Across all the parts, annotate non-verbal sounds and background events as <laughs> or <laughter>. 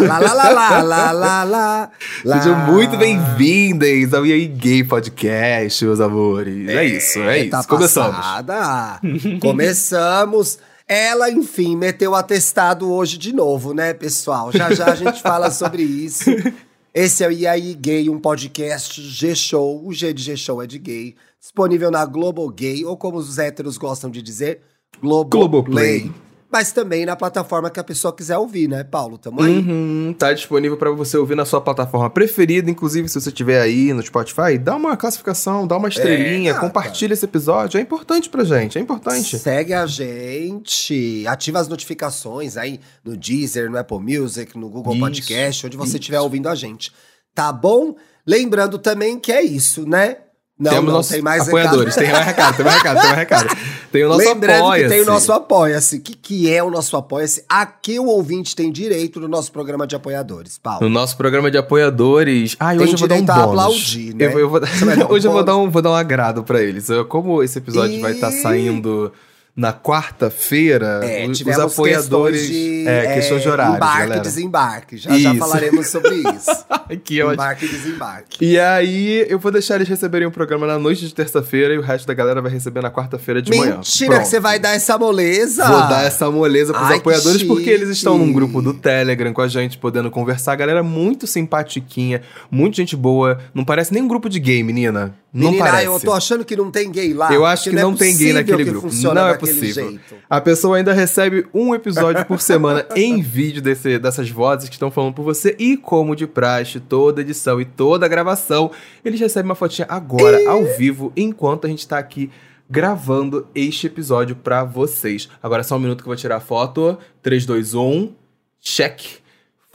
Lá lá lá lá lá lá lá lá. Sejam muito bem-vindas ao E aí Gay Podcast, meus amores. É, isso, é Tá isso. Começamos. passada. Começamos. Ela, enfim, meteu o atestado hoje de novo, né, pessoal? Já já a gente fala sobre isso. Esse é o E aí Gay, um podcast G-Show. O G de G-Show é de gay. Disponível na Global Gay, ou como os héteros gostam de dizer, Global Globoplay. Play. Mas também na plataforma que a pessoa quiser ouvir, né, Paulo? Tamo aí. Uhum, tá disponível para você ouvir na sua plataforma preferida. Inclusive, se você estiver aí no Spotify, dá uma classificação, dá uma estrelinha, gata. compartilha esse episódio. É importante pra gente, é importante. Segue a gente, ativa as notificações aí no Deezer, no Apple Music, no Google Isso, Podcast, onde você estiver ouvindo a gente. Tá bom? Lembrando também que é isso, né? Não, Temos não nossos tem mais apoiadores. recado. Tem mais recado, tem mais recado, tem mais recado. Tem o nosso Lembrando apoia que tem o nosso Apoia-se. O que, que é o nosso Apoia-se? Aqui o ouvinte tem direito no nosso programa de apoiadores, Paulo. No nosso programa de apoiadores. Ah, e hoje eu vou dar um a bônus. aplaudir, né? Eu, eu vou, <laughs> um hoje eu vou dar, um, vou dar um agrado pra eles. Como esse episódio vai estar Ih! saindo na quarta-feira, É, os, apoiadores. questões de, é, questões de horário, Embarque e desembarque. Já, já falaremos sobre isso. <laughs> que embarque e desembarque. E aí, eu vou deixar eles receberem o programa na noite de terça-feira e o resto da galera vai receber na quarta-feira de manhã. Mentira que você vai dar essa moleza. Vou dar essa moleza pros Ai, apoiadores porque eles estão num grupo do Telegram com a gente, podendo conversar. A galera é muito simpatiquinha, muita gente boa. Não parece nem um grupo de gay, menina. Não Menina, parece. eu tô achando que não tem gay lá. Eu acho que não, é tem gay possível naquele que grupo. Não é daquele possível. jeito. A pessoa ainda recebe um episódio por semana <laughs> em vídeo desse- dessas vozes que estão falando por você. E como de praxe, toda edição e toda gravação, eles recebem uma fotinha agora, ao vivo, enquanto a gente tá aqui gravando este episódio pra vocês. Agora só um minuto que eu vou tirar a foto. 3, 2, 1. Check.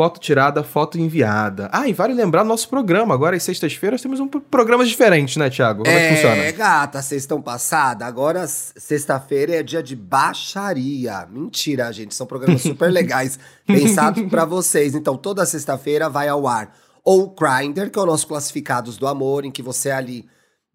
Foto tirada, foto enviada. Ah, e vale lembrar nosso programa. Agora, às sextas-feiras, temos um pro- programas diferentes, né, Thiago? Como é, que funciona? É, gata, vocês estão passada. Agora, sexta-feira é dia de baixaria. Mentira, gente. São programas super <laughs> legais, pensados pra vocês. Então, toda sexta-feira vai ao ar ou o Grindr, que é o nosso Classificados do Amor, em que você ali.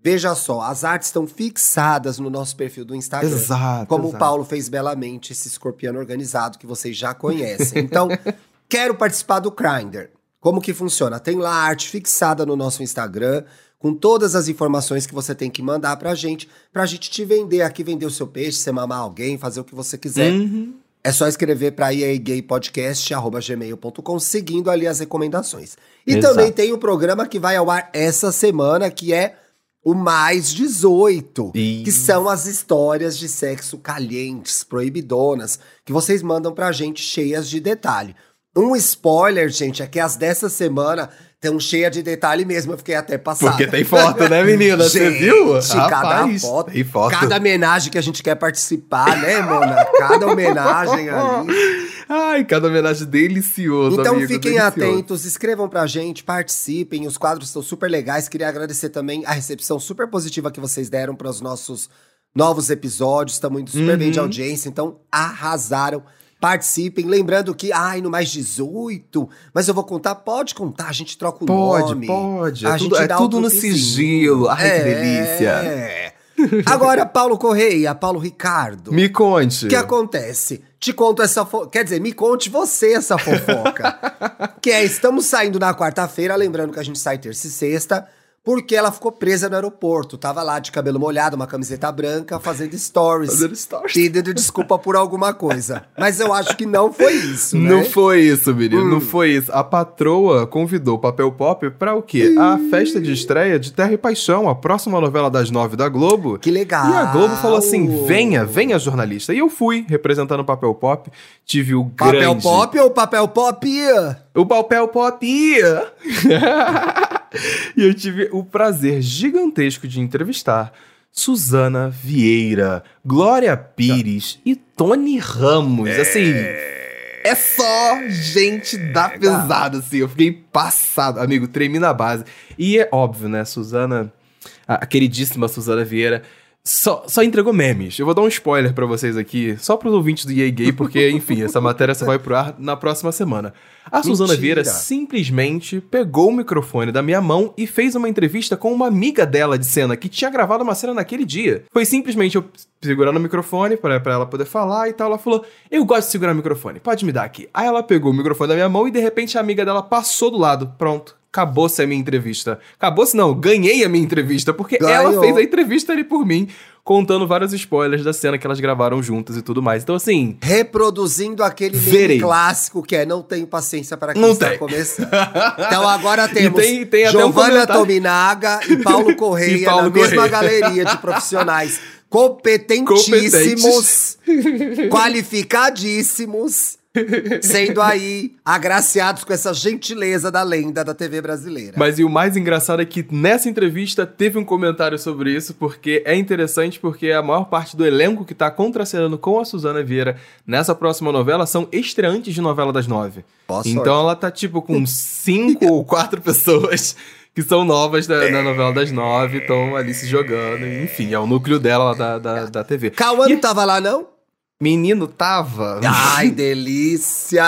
Veja só, as artes estão fixadas no nosso perfil do Instagram. Exato. Como o exato. Paulo fez belamente, esse escorpião organizado que vocês já conhecem. Então, <laughs> quero participar do Grindr. Como que funciona? Tem lá a arte fixada no nosso Instagram, com todas as informações que você tem que mandar pra gente, pra gente te vender aqui, vender o seu peixe, você mamar alguém, fazer o que você quiser. Uhum. É só escrever para iagaypodcast.gmail.com, seguindo ali as recomendações. E Exato. também tem o programa que vai ao ar essa semana, que é o Mais 18, que são as histórias de sexo calientes, proibidonas, que vocês mandam pra gente cheias de detalhe. Um spoiler, gente, é que as dessa semana estão cheias de detalhe mesmo, eu fiquei até passada. Porque tem foto, né, menina? Você viu? cada Rapaz, foto, Tem foto. cada homenagem que a gente quer participar, né, Mona? Cada homenagem ali. Ai, cada homenagem delicioso, Então amigo, fiquem delicioso. atentos, escrevam pra gente, participem, os quadros estão super legais. Queria agradecer também a recepção super positiva que vocês deram para os nossos novos episódios. Estamos indo super bem de Uhum. audiência, então arrasaram. Participem, lembrando que, ai, no mais 18, mas eu vou contar, pode contar, a gente troca o Pode, nome. pode. A É gente tudo, é tudo no sigilo. Ai, que delícia. É. <laughs> Agora, Paulo Correia, Paulo Ricardo. Me conte. O que acontece? Te conto essa fo... Quer dizer, me conte você essa fofoca. <laughs> que é, estamos saindo na quarta-feira, lembrando que a gente sai terça e sexta, porque ela ficou presa no aeroporto. Tava lá de cabelo molhado, uma camiseta branca, fazendo stories. Fazendo stories. Pedindo desculpa por alguma coisa. Mas eu acho que não foi isso, né? Não foi isso, menino. Hum. Não foi isso. A patroa convidou o Papel Pop pra o quê? A festa de estreia de Terra e Paixão, a próxima novela das nove da Globo. Que legal. E a Globo falou assim: venha, venha, jornalista. E eu fui, representando o Papel Pop. Tive o Papel grande... pop ou papel pop? O Papel Pop! <laughs> e eu tive o prazer gigantesco de entrevistar Suzana Vieira, Glória Pires e Tony Ramos. Assim, é só gente da pesada, assim. Eu fiquei passado. Amigo, tremi na base. E é óbvio, né, Suzana, a a queridíssima Suzana Vieira, Só, só entregou memes. Eu vou dar um spoiler pra vocês aqui, só pros ouvintes do EA Gay, porque, <laughs> enfim, essa matéria só vai pro ar na próxima semana. A Suzana Mentira. Vieira simplesmente pegou o microfone da minha mão e fez uma entrevista com uma amiga dela de cena, que tinha gravado uma cena naquele dia. Foi simplesmente eu segurando o microfone pra ela poder falar e tal. Ela falou: Eu gosto de segurar o microfone, pode me dar aqui. Aí ela pegou o microfone da minha mão e de repente a amiga dela passou do lado. Pronto. Acabou-se a minha entrevista. Acabou-se não, ganhei a minha entrevista, porque ela Ganhou. fez a entrevista ali por mim, contando vários spoilers da cena que elas gravaram juntas e tudo mais. Então, assim, Reproduzindo aquele Verei. clássico que é não tenho paciência para quem Não está tem. começando. <laughs> Então agora temos tem- tem um Giovanna comentário. Tominaga <laughs> e Paulo Correia E Paulo na mesma Correia. galeria de profissionais <laughs> competentíssimos, qualificadíssimos, sendo aí agraciados com essa gentileza da lenda da TV brasileira. Mas e o mais engraçado é que nessa entrevista teve um comentário sobre isso, porque é interessante porque a maior parte do elenco que tá contracenando com a Suzana Vieira nessa próxima novela são estreantes de novela das nove. Boa sorte. então ela tá tipo com cinco ou quatro <laughs> pessoas que são novas da, da novela das nove, estão ali se jogando. Enfim, é o núcleo dela lá da, da, da TV. Cauã E- não tava lá, não? Menino tava. Ai, <laughs> delícia!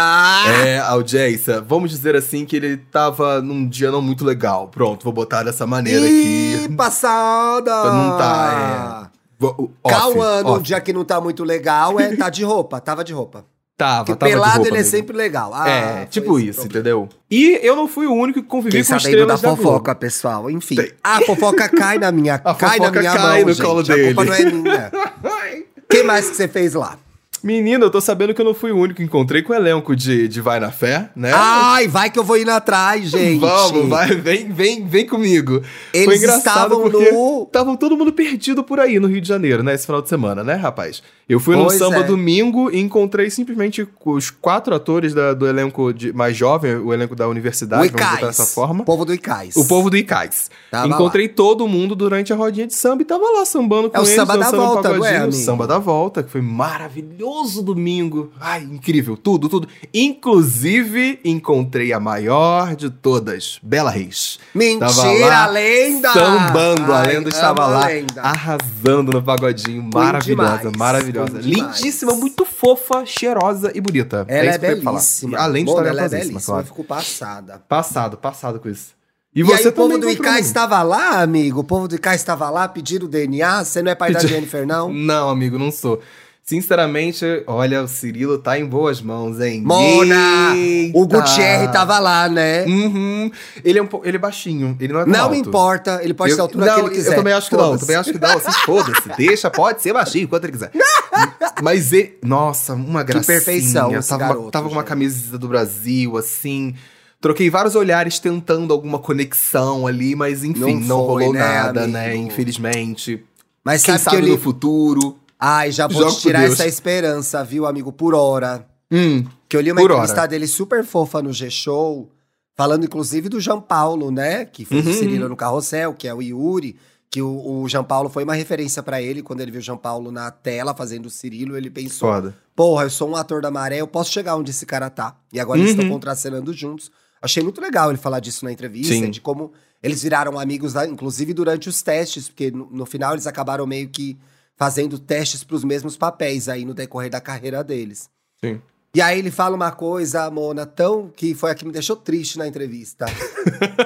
É, audiência, vamos dizer assim que ele tava num dia não muito legal. Pronto, vou botar dessa maneira Ih, aqui. passada! Não tá, off, Cauã, num dia que não tá muito legal, é, tá de roupa, tava de roupa. Tava, Porque tava de pelado roupa ele é sempre legal. Ah, É, tipo isso, entendeu? E eu não fui o único que convivi Fiquei com da estrelas da Globo. fofoca, pessoal. Enfim. Tem. A fofoca cai na minha, <laughs> A cai na minha cai mão, no gente. colo A culpa dele. não é minha. <laughs> Que mais que você fez lá? Menino, eu tô sabendo que eu não fui o único que encontrei com o elenco de, de Vai na Fé, né? Ai, vai que eu vou indo atrás, gente. Vamos, vai, vem, vem, vem comigo. Eles Foi engraçado estavam porque no- estavam todo mundo perdido por aí no Rio de Janeiro, né? Esse final de semana, né, rapaz? Eu fui no Pois samba é. domingo e encontrei simplesmente os quatro atores da- do elenco de- mais jovem, o elenco da O universidade, vamos botar dessa forma. O povo do Icais. O povo do Icais. Tava Encontrei todo mundo durante a rodinha de samba e tava lá sambando com É o eles, samba da um volta, não é, amigo? Samba da volta, que foi maravilhoso domingo. Ai, incrível, tudo, tudo. Inclusive, encontrei a maior de todas, Bela Reis. Mentira, lá lenda! Sambando, a Ai, lenda estava lá, lenda. arrasando no pagodinho. Maravilhosa, demais, maravilhosa. demais. Lindíssima, muito fofa, cheirosa e bonita. Ela é, falar. belíssima. Além de estar ela é belíssima. claro. Eu fico passada. Passado, passado com isso. E, você aí o povo do um. estava lá, amigo? O povo do Icais estava lá pedindo DNA? Você não é pai da Pedi- Jennifer, não? Não, amigo, não sou. Sinceramente, olha, o Cirilo tá em boas mãos, hein? Mona! Eita! O Gutierre tava lá, né? Uhum. Ele é um. Ele é baixinho. Ele não é Não alto. importa, ele pode eu, ser a altura não, que ele quiser. Eu também acho que não. Eu também acho que não. Assim, <laughs> foda-se. Deixa, pode ser baixinho, quanto ele quiser. <laughs> Mas ele. Nossa, uma gracinha. perfeição esse Tava, uma- garoto, tava com uma camisa do Brasil, assim. Troquei vários olhares tentando alguma conexão ali, mas enfim, Não não, foi, rolou né, nada, amigo? né? Infelizmente. Mas Quem sabe, sabe que eu no futuro. Ai, já vou Jogo te tirar essa esperança, viu, amigo? Por hora. Hum. Que eu li uma entrevista hora. dele super fofa no G-Show, falando inclusive do João Paulo, né? Que fez Uhum. o Cirilo no Carrossel, que é o Yuri. Que o, o João Paulo foi uma referência pra ele. Quando ele viu o João Paulo na tela fazendo o Cirilo, ele pensou: Foda. Porra, eu sou um ator da maré, eu posso chegar onde esse cara tá. E agora eles Uhum. estão contracenando juntos. Achei muito legal ele falar disso na entrevista, Sim. de como eles viraram amigos, inclusive durante os testes, porque no, no final eles acabaram meio que fazendo testes pros mesmos papéis aí no decorrer da carreira deles. Sim. E aí ele fala uma coisa, Mona, tão que foi a que me deixou triste na entrevista.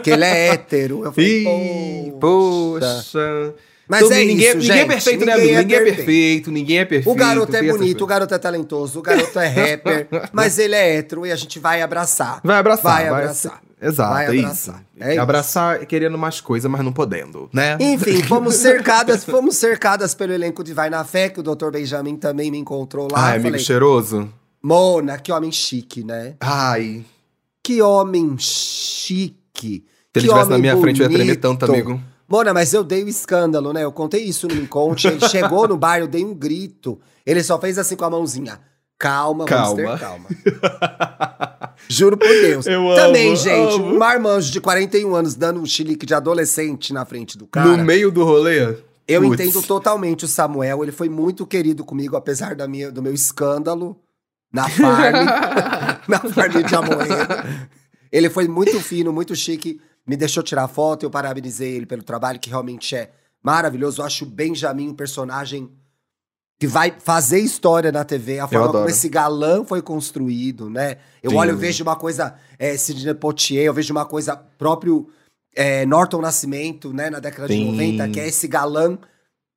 que ele é hétero. Eu falei, Ih, poxa. poxa. Mas Todo- é ninguém, isso, ninguém é gente. perfeito, né, Ninguém amigo? é ninguém é perfeito. ninguém é perfeito. O garoto é bonito, o garoto é talentoso, o garoto é rapper, <laughs> mas ele é hétero e a gente vai abraçar. Vai abraçar. Vai abraçar. Exato, Vai é abraçar. isso. É isso. abraçar querendo mais coisa, mas não podendo, né? Enfim, <laughs> fomos cercadas, fomos cercadas pelo elenco de Vai na Fé, que o Dr. Benjamin também me encontrou lá. Ai, amigo falei, cheiroso. Mona, que homem chique, né? Ai, Que homem chique. se ele estivesse na minha frente, eu ia tremer bonito. tanto, amigo. Mona, mas eu dei o escândalo, né? Eu contei isso no Me Conte. Ele chegou no bar, eu dei um grito. Ele só fez assim com a mãozinha. Calma, vamos ter Calma. calma. <laughs> Juro por Deus. Eu Também, amo, gente, amo. um marmanjo de 41 anos dando um chilique de adolescente na frente do cara. no meio do rolê? Eu entendo totalmente o Samuel. Ele foi muito querido comigo, apesar da minha, do meu escândalo na farm. <laughs> na farm de Amoedo. Ele foi muito fino, muito chique. Me deixou tirar foto. Eu parabenizei ele pelo trabalho, que realmente é maravilhoso. Eu acho o Benjamin um personagem que vai fazer história na TV, a forma como esse galã foi construído, né? Eu Sim. olho, eu vejo uma coisa é, Sidney Poitier, eu vejo uma coisa próprio é, Norton Nascimento, né, na década de Sim. 90, que é esse galã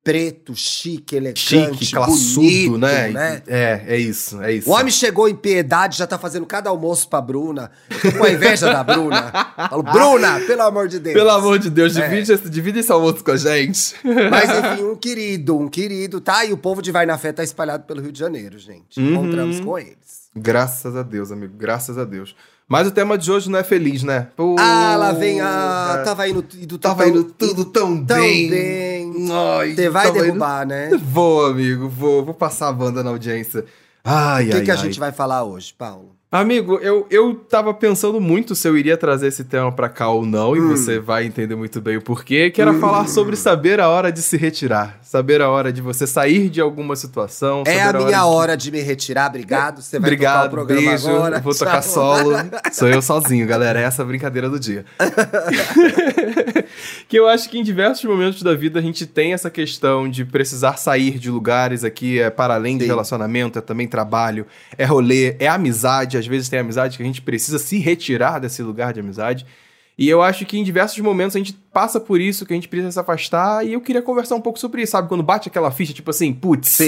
preto, chique, elegante, Chique, classudo, bonito, né? né? É, é isso, é isso. O homem chegou em piedade, já tá fazendo cada almoço pra Bruna. Eu com a inveja da Bruna. Falo, <laughs> Bruna, pelo amor de Deus. Pelo amor de Deus, É. divide, esse, divide esse almoço com a gente. <laughs> Mas enfim, um querido, um querido, tá? E o povo de Vai na Fé tá espalhado pelo Rio de Janeiro, gente. Uhum. Encontramos com eles. Graças a Deus, amigo, graças a Deus. Mas o tema de hoje não é feliz, né? Pô, Ah, lá vem a. é. Tava indo, indo Tava tão- indo tudo tão, tão bem. bem. Você vai tava indo- derrubar, né? Vou, amigo, vou. Vou passar a banda na audiência. Ai, O que, ai, que a ai. gente vai falar hoje, Paulo? Amigo, eu, eu tava pensando muito se eu iria trazer esse tema pra cá ou não, e Hum. você vai entender muito bem o porquê, que era falar sobre saber a hora de se retirar. Saber a hora de você sair de alguma situação. É saber a minha de- hora de me retirar, obrigado. Você vai tocar o Obrigado, programa beijo. agora. Vou tocar Tchau. solo. Sou eu <laughs> sozinho, galera. Essa é a brincadeira do dia. <laughs> que eu acho que em diversos momentos da vida a gente tem essa questão de precisar sair de lugares aqui, é para além de Sim. relacionamento, é também trabalho, é rolê, é amizade. Às vezes tem amizade que a gente precisa se retirar desse lugar de amizade. E eu acho que em diversos momentos a gente passa por isso, que a gente precisa se afastar, e eu queria conversar um pouco sobre isso, sabe? Quando bate aquela ficha, tipo assim, putz,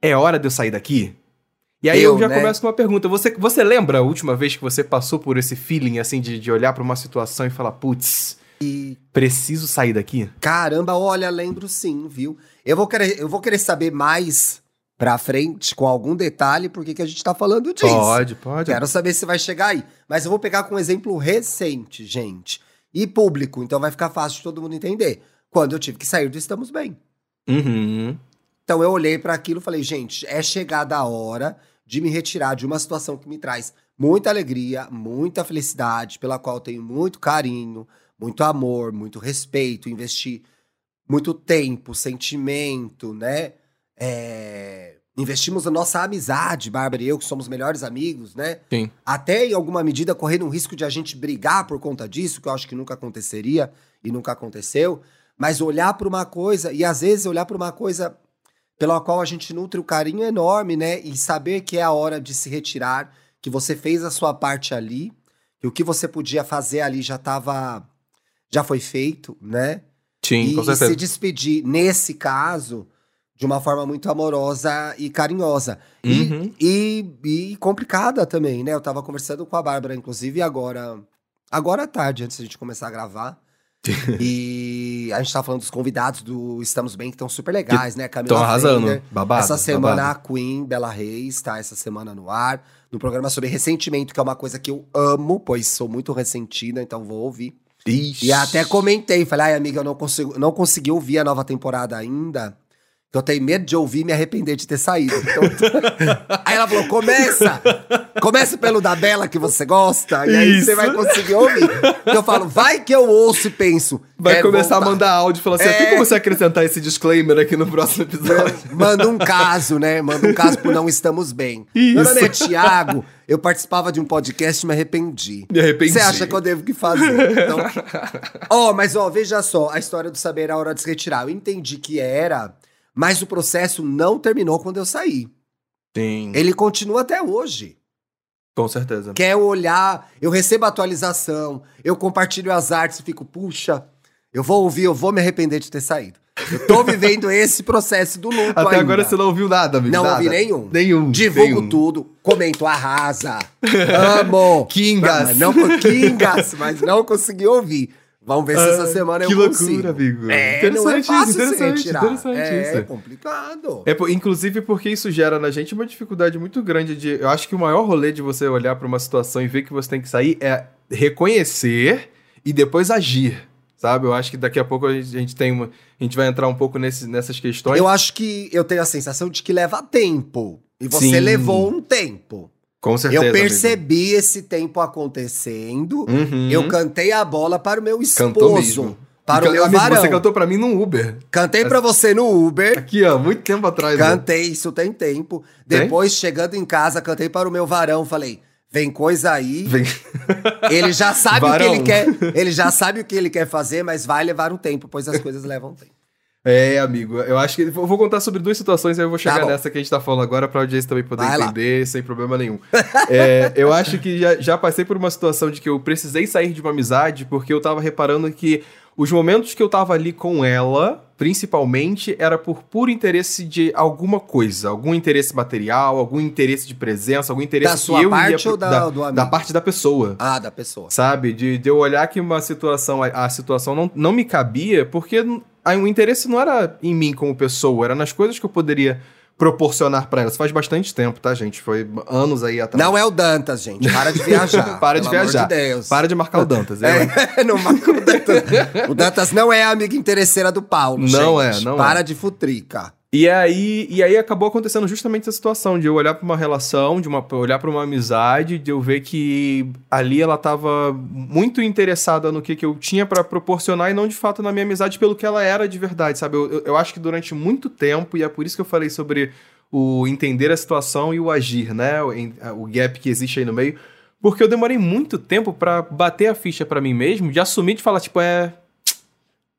é hora de eu sair daqui? E aí eu, Eu, já né? começo com uma pergunta. Você, você lembra a última vez que você passou por esse feeling, assim, de, de olhar pra uma situação e falar, putz, E preciso sair daqui? Caramba, olha, lembro sim, viu? Eu vou querer, eu vou querer saber mais pra frente, com algum detalhe, por que a gente tá falando disso. Pode, pode. Quero saber se vai chegar aí. Mas eu vou pegar com um exemplo recente, gente. E público, então vai ficar fácil de todo mundo entender. Quando eu tive que sair do Estamos Bem. Uhum. Então eu olhei pra aquilo e falei, gente, é chegada a hora de me retirar de uma situação que me traz muita alegria, muita felicidade, pela qual eu tenho muito carinho, muito amor, muito respeito, investir muito tempo, sentimento, né? É, Investimos na nossa amizade, Bárbara e eu, que somos melhores amigos, né? Sim. Até em alguma medida correndo um risco de a gente brigar por conta disso, que eu acho que nunca aconteceria e nunca aconteceu. Mas olhar para uma coisa, e às vezes olhar para uma coisa pela qual a gente nutre o carinho enorme, né? E saber que é a hora de se retirar, que você fez a sua parte ali, que o que você podia fazer ali já estava. Já foi feito, né? Sim, e, com e certeza. se despedir, nesse caso, de uma forma muito amorosa e carinhosa. E- Uhum. E, e complicada também, né? Eu tava conversando com a Bárbara, inclusive, agora. Agora à tarde, antes da gente começar a gravar. <laughs> e a gente tava falando dos convidados do Estamos Bem, que estão super legais, né? Camila Estão arrasando. Fender. Babado. Essa semana babado. a Queen Bela Reis tá essa semana no ar, no programa sobre ressentimento, que é uma coisa que eu amo, pois sou muito ressentida, então vou ouvir. Ixi. E até comentei, falei, ai amiga, eu não, consigo, não consegui ouvir a nova temporada ainda. Eu tenho medo de ouvir e me arrepender de ter saído. Então, <laughs> aí ela falou: começa! Começa pelo da Bela que você gosta, e aí Isso. você vai conseguir ouvir. E eu falo, vai que eu ouço e penso. Vai quero começar a voltar. mandar áudio e falar assim: É. tem como você acrescentar esse disclaimer aqui no próximo episódio? Manda um caso, né? Manda um caso pro Não Estamos Bem. Isso. Meu nome é Thiago, eu participava de um podcast e me arrependi. Me arrependi. Você acha que eu devo que fazer? Então... Ó, mas ó, veja só, a história do saber a hora de se retirar. Eu entendi que era, mas o processo não terminou quando eu saí. Sim. Ele continua até hoje. Com certeza. Quer olhar, eu recebo a atualização, eu compartilho as artes e fico, puxa, eu vou ouvir, eu vou me arrepender de ter saído. Eu tô <laughs> vivendo esse processo do luto Até ainda. agora você não ouviu nada, amigo. Não nada. ouvi nenhum. Nenhum. Divulgo nenhum. tudo, comento, arrasa. <laughs> Amo. Kingas. Mas não, <laughs> Kingas, mas não consegui ouvir. Vamos ver se essa Ah, semana que eu loucura, consigo. amigo. É, é Interessante fácil isso, interessante, interessante é, isso. complicado. É, inclusive porque isso gera na gente uma dificuldade muito grande de. Eu acho que o maior rolê de você olhar pra uma situação e ver que você tem que sair é reconhecer e depois agir. Sabe? Eu acho que daqui a pouco a gente, a gente tem uma. A gente vai entrar um pouco nesse, nessas questões. Eu acho que eu tenho a sensação de que leva tempo. E você Sim. levou um tempo. Com certeza. eu amigo. percebi esse tempo acontecendo. Uhum. Eu cantei a bola para o meu esposo. Para E o meu amigo, varão. Você cantou pra mim num Uber. Cantei pra você no Uber. Aqui, ó, muito tempo atrás. né? Cantei, isso tem tempo. Tem? Depois, chegando em casa, cantei para o meu varão. Falei, vem coisa aí. Vem. Ele já sabe o que ele quer. Ele já sabe o que ele quer fazer, mas vai levar um tempo, pois as coisas levam tempo. É, amigo, eu acho que. Eu vou contar sobre duas situações, aí eu vou chegar Tá nessa que a gente tá falando agora pra audiência também poder Vai lá. entender, sem problema nenhum. <laughs> É, eu acho que já, já passei por uma situação de que eu precisei sair de uma amizade porque eu tava reparando que os momentos que eu tava ali com ela, principalmente, era por puro interesse de alguma coisa, algum interesse material, algum interesse de presença, algum interesse Da sua eu parte ia ou da- da, do amigo? da parte da pessoa. Ah, da pessoa. Sabe? De, de eu olhar que uma situação, a, a situação não, não me cabia, porque o interesse não era em mim como pessoa, era nas coisas que eu poderia proporcionar pra ela. Isso faz bastante tempo, tá, gente? Foi anos aí atrás. Não é o Dantas, gente. Para de viajar. <laughs> Para de viajar. De. Para de marcar o Dantas. É, <laughs> não marca o Dantas. O Dantas não é a amiga interesseira do Paulo. Não gente. é, não Para é. de futrica. E aí, e aí acabou acontecendo justamente essa situação de eu olhar pra uma relação, de uma, olhar pra uma amizade, de eu ver que ali ela tava muito interessada no que, que eu tinha pra proporcionar e não de fato na minha amizade pelo que ela era de verdade, sabe? Eu, eu, eu acho que durante muito tempo, e é por isso que eu falei sobre o entender a situação e o agir, né? O, o gap que existe aí no meio. Porque eu demorei muito tempo pra bater a ficha pra mim mesmo, de assumir, de falar, tipo, é.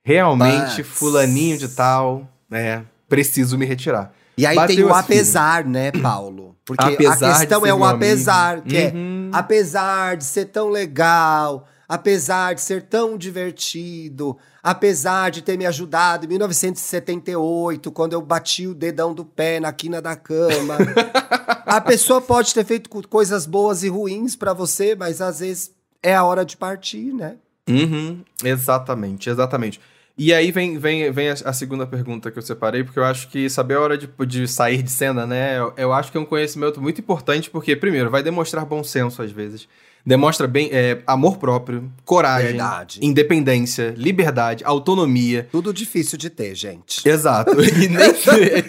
Realmente, Putz. fulaninho de tal, é. Preciso me retirar. E aí Bateu tem o esse apesar, né, Paulo? <clears throat> Porque Apesar a questão é o apesar, que é Uhum. apesar de ser tão legal, apesar de ser tão divertido, apesar de ter me ajudado em 1978, quando eu bati o dedão do pé na quina da cama. <laughs> a pessoa pode ter feito co- coisas boas e ruins pra você, mas às vezes é a hora de partir, né? Uhum, exatamente, exatamente. E aí vem, vem, vem a, segunda pergunta que eu separei, porque eu acho que saber a hora de, de sair de cena, né? Eu, eu acho que é um conhecimento muito importante, porque, primeiro, vai demonstrar bom senso às vezes. Demonstra bem é, amor próprio, coragem, Verdade. independência, liberdade, autonomia. Tudo difícil de ter, gente. Exato. <laughs> E nem,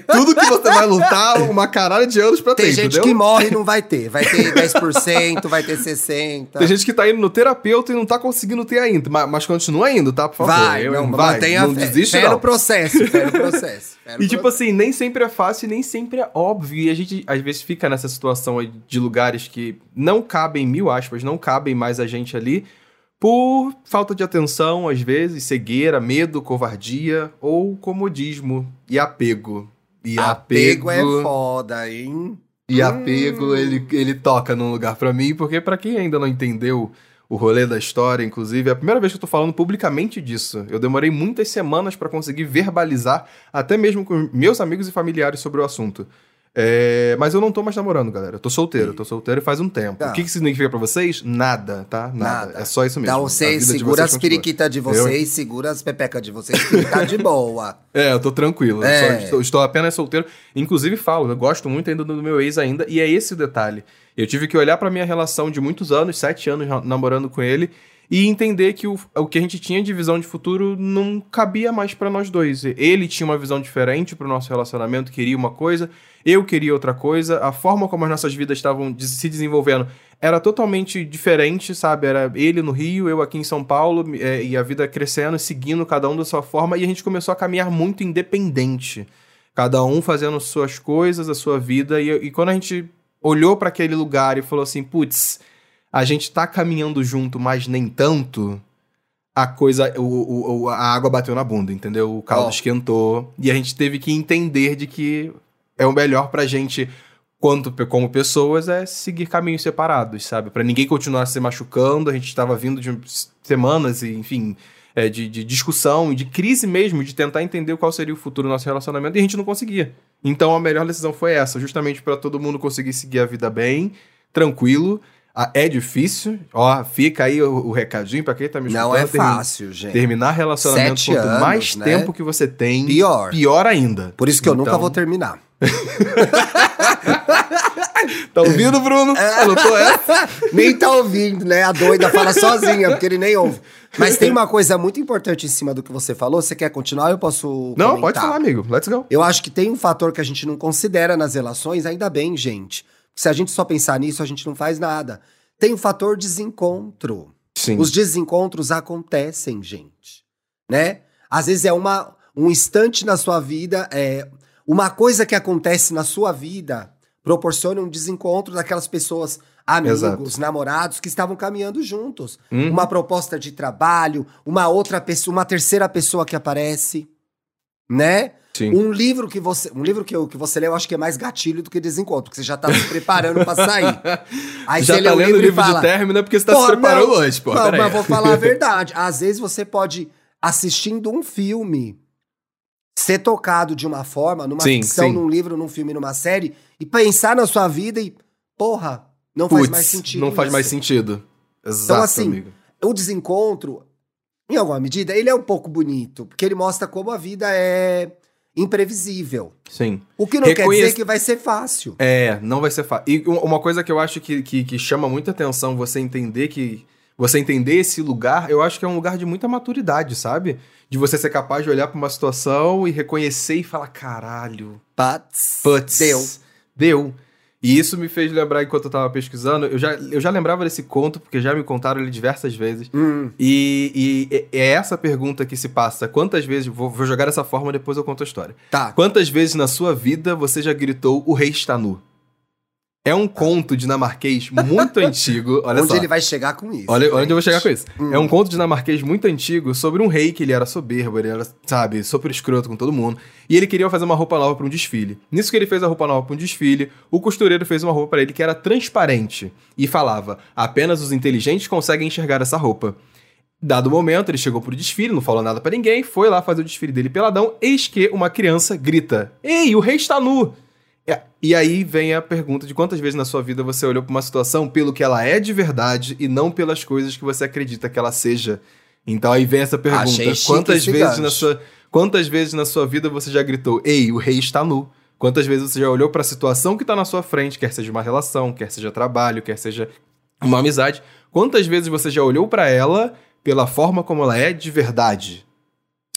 tudo que você vai lutar uma caralho de anos pra Tem ter, gente entendeu? que morre e não vai ter. Vai ter 10%, vai ter 60%. Tem gente que tá indo no terapeuta e não tá conseguindo ter ainda, mas, mas continua indo, tá? Por favor. Vai, Eu- não, vai, mantenha não desiste fé não. no processo, fé no processo. fé <laughs> no E tipo processo. assim, nem sempre é fácil e nem sempre é óbvio. E a gente às vezes fica nessa situação de lugares que não cabem, mil aspas, não cabem mais a gente ali, por falta de atenção, às vezes, cegueira, medo, covardia ou comodismo e apego. E apego apego, é foda, hein? E apego, ele, ele toca num lugar pra mim, porque pra quem ainda não entendeu o rolê da história, inclusive, é a primeira vez que eu tô falando publicamente disso. Eu demorei muitas semanas pra conseguir verbalizar, até mesmo com meus amigos e familiares sobre o assunto. É, mas eu não tô mais namorando, galera. Eu tô solteiro, eu tô solteiro faz um tempo. Tá. O que que significa pra vocês? Nada, tá? Nada. Nada. É só isso mesmo. Então você segura vocês as periquitas de vocês, segura as pepecas de vocês, que tá de boa. <laughs> É, eu tô tranquilo. É. Só estou, estou apenas solteiro. Inclusive, falo, eu gosto muito ainda do meu ex ainda, e é esse o detalhe. Eu tive que olhar pra minha relação de muitos anos, sete anos na- namorando com ele, e entender que o, o que a gente tinha de visão de futuro não cabia mais pra nós dois. Ele tinha uma visão diferente pro nosso relacionamento, queria uma coisa, eu queria outra coisa, a forma como as nossas vidas estavam se desenvolvendo era totalmente diferente, sabe? Era ele no Rio, eu aqui em São Paulo, é, e a vida crescendo, seguindo cada um da sua forma, e a gente começou a caminhar muito independente. Cada um fazendo suas coisas, a sua vida, e, e quando a gente olhou pra aquele lugar e falou assim, putz, a gente tá caminhando junto, mas nem tanto, a coisa, o, o- a água bateu na bunda, entendeu? O caldo Ó. esquentou, e a gente teve que entender de que é o melhor pra gente quanto como pessoas é seguir caminhos separados, sabe? Pra ninguém continuar se machucando. A gente estava vindo de semanas e, enfim, é, de, de discussão, de crise mesmo, de tentar entender qual seria o futuro do nosso relacionamento e a gente não conseguia. Então a melhor decisão foi essa, justamente pra todo mundo conseguir seguir a vida bem, tranquilo. Ah, É difícil, ó, fica aí o, o recadinho pra quem tá me escutando. Não é termi- fácil, gente. Terminar relacionamento, Sete quanto anos, mais né? tempo que você tem, Pior. pior ainda. Por isso que eu nunca Então- vou terminar. <laughs> Tá ouvindo, Bruno? É. Anotou essa? <laughs> nem tá ouvindo, né? A doida fala sozinha, porque ele nem ouve. Mas tem uma coisa muito importante em cima do que você falou. Você quer continuar? Eu posso. Não, comentar? pode falar, amigo. Let's go. Eu acho que tem um fator que a gente não considera nas relações, ainda bem, gente. Se a gente só pensar nisso, a gente não faz nada. Tem o fator desencontro. Sim. Os desencontros acontecem, gente. Né? Às vezes é uma, um instante na sua vida, é uma coisa que acontece na sua vida proporciona um desencontro daquelas pessoas, amigos, Exato. namorados que estavam caminhando juntos. Uhum. Uma proposta de trabalho, uma outra pessoa, uma terceira pessoa que aparece. Né? Sim. Um livro que você, um livro que, eu- que você lê, eu acho que é mais gatilho do que desencontro, porque você já tá se preparando pra sair. <laughs> Aí Já você tá lê o lendo livro o livro fala, de término é porque você tá se preparando não, hoje, pô. Não, mas vou falar a <laughs> verdade. Às vezes você pode, assistindo um filme, ser tocado de uma forma, numa Sim, ficção, sim. num livro, num filme, numa série, e pensar na sua vida e, porra, não faz Putz, mais sentido. Não faz isso. mais sentido. Exato, Então, assim, amigo. O desencontro, em alguma medida, ele é um pouco bonito, porque ele mostra como a vida é imprevisível. Sim. O que não quer Reconhece- dizer que vai ser fácil. É, não vai ser fácil. E um- uma coisa que eu acho que, que, que chama muita atenção você entender que. Você entender esse lugar, eu acho que é um lugar de muita maturidade, sabe? De você ser capaz de olhar pra uma situação e reconhecer e falar: caralho, Putz, putz. deu. Deu. E isso me fez lembrar enquanto eu tava pesquisando. Eu já, eu já lembrava desse conto, porque já me contaram ele diversas vezes. Hum, E, e é essa pergunta que se passa. Quantas vezes. Vou, vou jogar dessa forma, depois eu conto a história. tá. Quantas vezes na sua vida você já gritou o rei está nu? É um conto dinamarquês muito <laughs> antigo. Olha Onde só. ele vai chegar com isso? Olha onde eu vou chegar com isso. Hum. É um conto dinamarquês muito antigo sobre um rei que ele era soberbo, ele era, sabe, super escroto com todo mundo. E ele queria fazer uma roupa nova para um desfile. Nisso que ele fez a roupa nova para um desfile, o costureiro fez uma roupa para ele que era transparente e falava: apenas os inteligentes conseguem enxergar essa roupa. Dado o momento, ele chegou pro desfile, não falou nada pra ninguém, foi lá fazer o desfile dele peladão, eis que uma criança grita: Ei, o rei está nu! É, E aí vem a pergunta de quantas vezes na sua vida você olhou pra uma situação pelo que ela é de verdade e não pelas coisas que você acredita que ela seja. Então aí vem essa pergunta: Achei chique quantas vezes na sua quantas vezes na sua vida você já gritou: "Ei, o rei está nu"? Quantas vezes você já olhou pra situação que tá na sua frente, quer seja uma relação, quer seja trabalho, quer seja uma amizade? Quantas vezes você já olhou pra ela pela forma como ela é de verdade?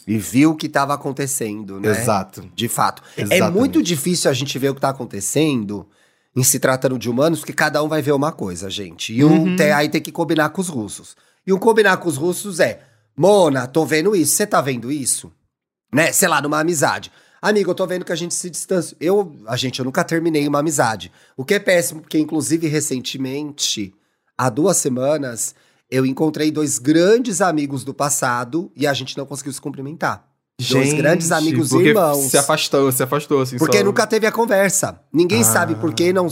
E viu o que estava acontecendo, né? Exato. De fato. É Exatamente. muito difícil a gente ver o que tá acontecendo em se tratando de humanos, porque cada um vai ver uma coisa, gente. E um Uhum. tem- aí tem que combinar com os russos. E um combinar com os russos é: Mona, tô vendo isso. Você tá vendo isso? Né? Sei lá, numa amizade. Amigo, eu tô vendo que a gente se distancia. Eu, a gente, eu nunca terminei uma amizade. O que é péssimo, porque inclusive recentemente, há duas semanas, eu encontrei dois grandes amigos do passado e a gente não conseguiu se cumprimentar. Dois grandes amigos e irmãos. Se afastou, se afastou, assim. Porque só- nunca teve a conversa. Ninguém Ah. sabe por que não.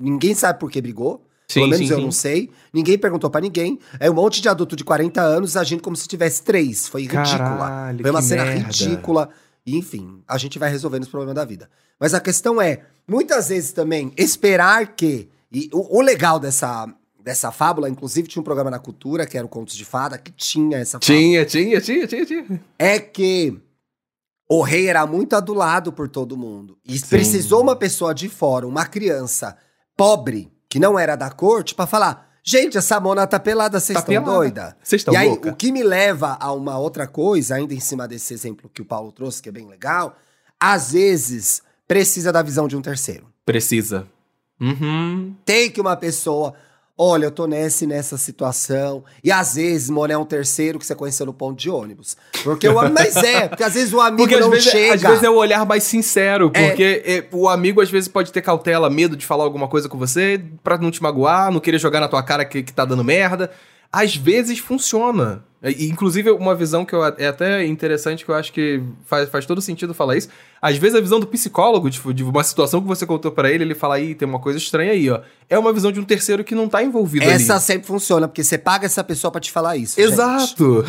Ninguém sabe por que brigou. Sim, Pelo menos sim, eu sim. não sei. Ninguém perguntou pra ninguém. É um monte de adulto de 40 anos agindo como se tivesse três. Foi ridícula. Caralho, Foi uma cena merda. ridícula. Enfim, a gente vai resolvendo os problemas da vida. Mas a questão é, muitas vezes também, esperar que. E o, o legal dessa, dessa fábula, inclusive tinha um programa na cultura, que era o Contos de Fada, que tinha essa fábula Tinha, tinha, tinha, tinha, tinha. é que o rei era muito adulado por todo mundo. E precisou uma pessoa de fora, uma criança pobre, que não era da corte, pra falar: gente, essa mona tá pelada, vocês Tá estão pelada. doida? Vocês estão E aí, louca? o que me leva a uma outra coisa, ainda em cima desse exemplo que o Paulo trouxe, que é bem legal, às vezes precisa da visão de um terceiro. Precisa. Uhum. Tem que uma pessoa. Olha, eu tô nessa e nessa situação. E às vezes, mano, é um terceiro que você conheceu no ponto de ônibus. Porque o Mas é, porque às vezes o amigo Porque às não vezes, chega. às vezes é o olhar mais sincero, É. porque é, o amigo às vezes pode ter cautela, medo de falar alguma coisa com você, pra não te magoar, não querer jogar na tua cara que, que tá dando merda. Às vezes funciona. E, inclusive, uma visão que eu, é até interessante, que eu acho que faz, faz todo sentido falar isso. Às vezes a visão do psicólogo, tipo, de uma situação que você contou pra ele, ele fala, aí tem uma coisa estranha aí, ó. É uma visão de um terceiro que não tá envolvido Essa ali. sempre funciona, porque você paga essa pessoa pra te falar isso. Exato!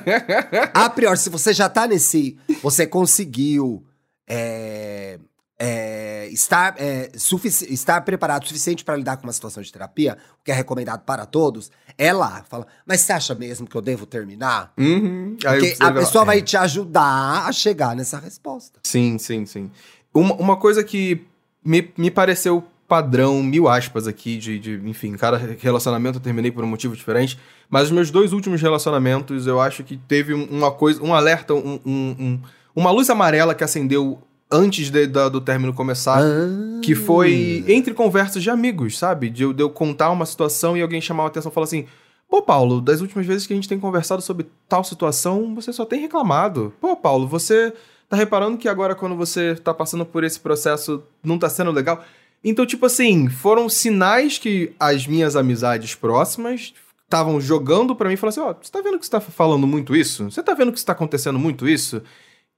<laughs> A priori, se você já tá nesse. Você conseguiu. é, é, estar, é, estar preparado o suficiente pra lidar com uma situação de terapia, o que é recomendado para todos, é lá. Fala, mas você acha mesmo que eu devo terminar? Uhum. Porque a vai pessoa é. vai te ajudar a chegar nessa resposta. Sim, sim, sim. Uma, uma coisa que me, me pareceu padrão, mil aspas aqui, de, de, enfim, cada relacionamento eu terminei por um motivo diferente, mas os meus dois últimos relacionamentos eu acho que teve um- uma coisa, um alerta, um, um- um- uma luz amarela que acendeu antes de- da- do término começar. Ah. Que foi entre conversas de amigos, sabe? De eu, de eu contar uma situação e alguém chamar a atenção e falar assim: Pô, Paulo, das últimas vezes que a gente tem conversado sobre tal situação, você só tem reclamado. Pô, Paulo, você tá reparando que agora quando você tá passando por esse processo não tá sendo legal? Então, tipo assim, foram sinais que as minhas amizades próximas estavam jogando pra mim e falaram assim: Ó, você tá vendo que você tá falando muito isso? Você tá vendo que está acontecendo muito isso?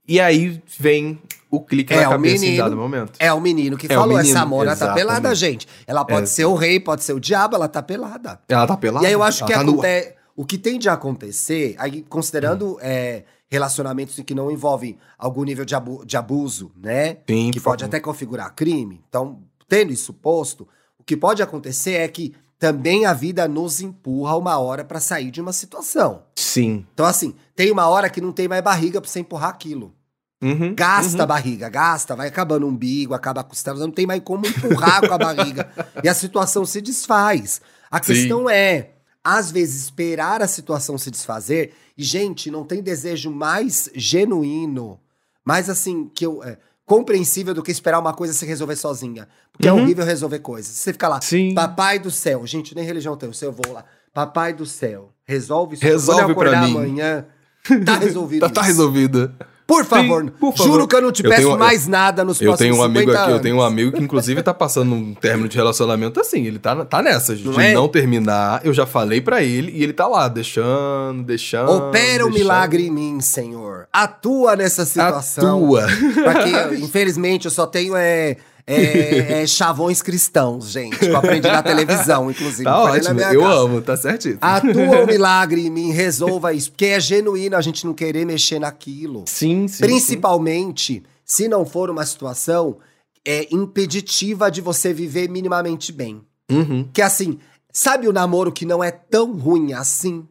E aí vem o clique É, na o cabeça em menino- dado momento. É o menino que É falou, menino, essa Mona tá pelada, gente. Ela pode É. ser o rei, pode ser o diabo, ela tá pelada. Ela tá pelada. E aí eu acho Ela que tá aconte- o que tem de acontecer, aí considerando é, relacionamentos em que não envolvem algum nível de, abu- de abuso, né? Sim, que pode favor. até configurar crime. Então, tendo isso posto, o que pode acontecer é que também a vida nos empurra uma hora pra sair de uma situação. Sim. Então, assim, tem uma hora que não tem mais barriga pra você empurrar aquilo. Uhum, Gasta uhum. a barriga, gasta, vai acabando o umbigo, acaba a costela, não tem mais como empurrar com a barriga. <laughs> E a situação se desfaz. A Sim. questão é, às vezes, esperar a situação se desfazer. E, gente, não tem desejo mais genuíno, mais assim, que eu. é, compreensível do que esperar uma coisa se resolver sozinha. Porque é Uhum. horrível resolver coisas. Você fica lá, Sim. papai do céu, gente, nem religião tem, eu vou lá. Papai do céu, resolve isso. Resolve Quando eu pra mim. amanhã, <laughs> tá resolvido. Tá, tá resolvida. Por favor, Sim, por favor. juro que eu não te Eu peço tenho- mais nada nos Eu próximos tenho um amigo 50 aqui, eu tenho um anos. amigo que inclusive tá passando um término de relacionamento assim, ele tá, tá nessa, de Não não, é? terminar. Eu já falei pra ele e ele tá lá, deixando, deixando. Opera o deixando. milagre em mim, Senhor. Atua nessa situação. Atua. Porque, <laughs> infelizmente, eu só tenho é, é, é, chavões cristãos, gente. Que eu aprendi na televisão, inclusive. Tá ótimo, eu casa. amo, tá certinho. Atua o milagre em mim, resolva isso. Porque é genuíno a gente não querer mexer naquilo. Sim, sim. Principalmente se não for uma situação é, impeditiva de você viver minimamente bem. sim. Uhum. Que assim, sabe o namoro que não é tão ruim assim?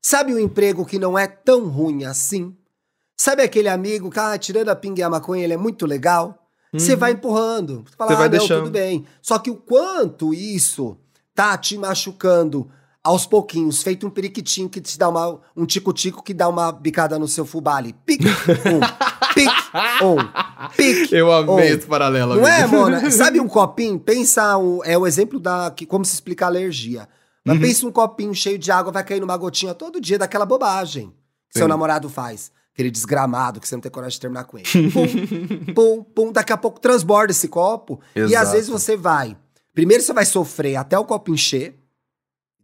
Sabe o emprego que não é tão ruim assim? Sabe aquele amigo que, ah, tirando a pinga e a maconha, ele é muito legal? Você vai empurrando. Você fala, Uhum. Você vai ah, não, deixando. tudo bem. Só que o quanto isso tá te machucando aos pouquinhos, feito um periquitinho que te dá uma, um tico-tico que dá uma bicada no seu fubá ali. Pique, um, pique, um, pique. Eu amei um. esse paralelo, Não é, amigo. Mona? <laughs> Sabe um copinho? Pensa, um, é o exemplo da que, como se explica a alergia. Mas Uhum. pensa um copinho cheio de água, vai cair numa gotinha todo dia daquela bobagem que seu Sim. namorado faz. Aquele desgramado que você não tem coragem de terminar com ele. Pum, <laughs> pum, pum. Daqui a pouco transborda esse copo. E às Exato. vezes você vai. Primeiro você vai sofrer até o copo encher.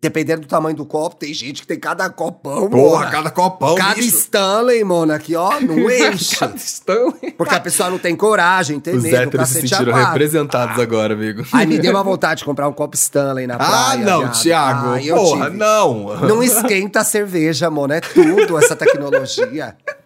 Dependendo do tamanho do copo, tem gente que tem cada copão, Porra, Mona. cada copão, Cada bicho. Stanley, Mona, aqui, ó, não <laughs> enche. Cada Stanley. Porque a pessoa não tem coragem, tem Os medo, héteros se sentiram representados agora, amigo. Ai, me deu uma vontade de comprar um copo Stanley na ah, praia. não, viado. Thiago. Ai, eu Porra, tive. não. Não esquenta a cerveja, mano. É tudo essa tecnologia. <laughs>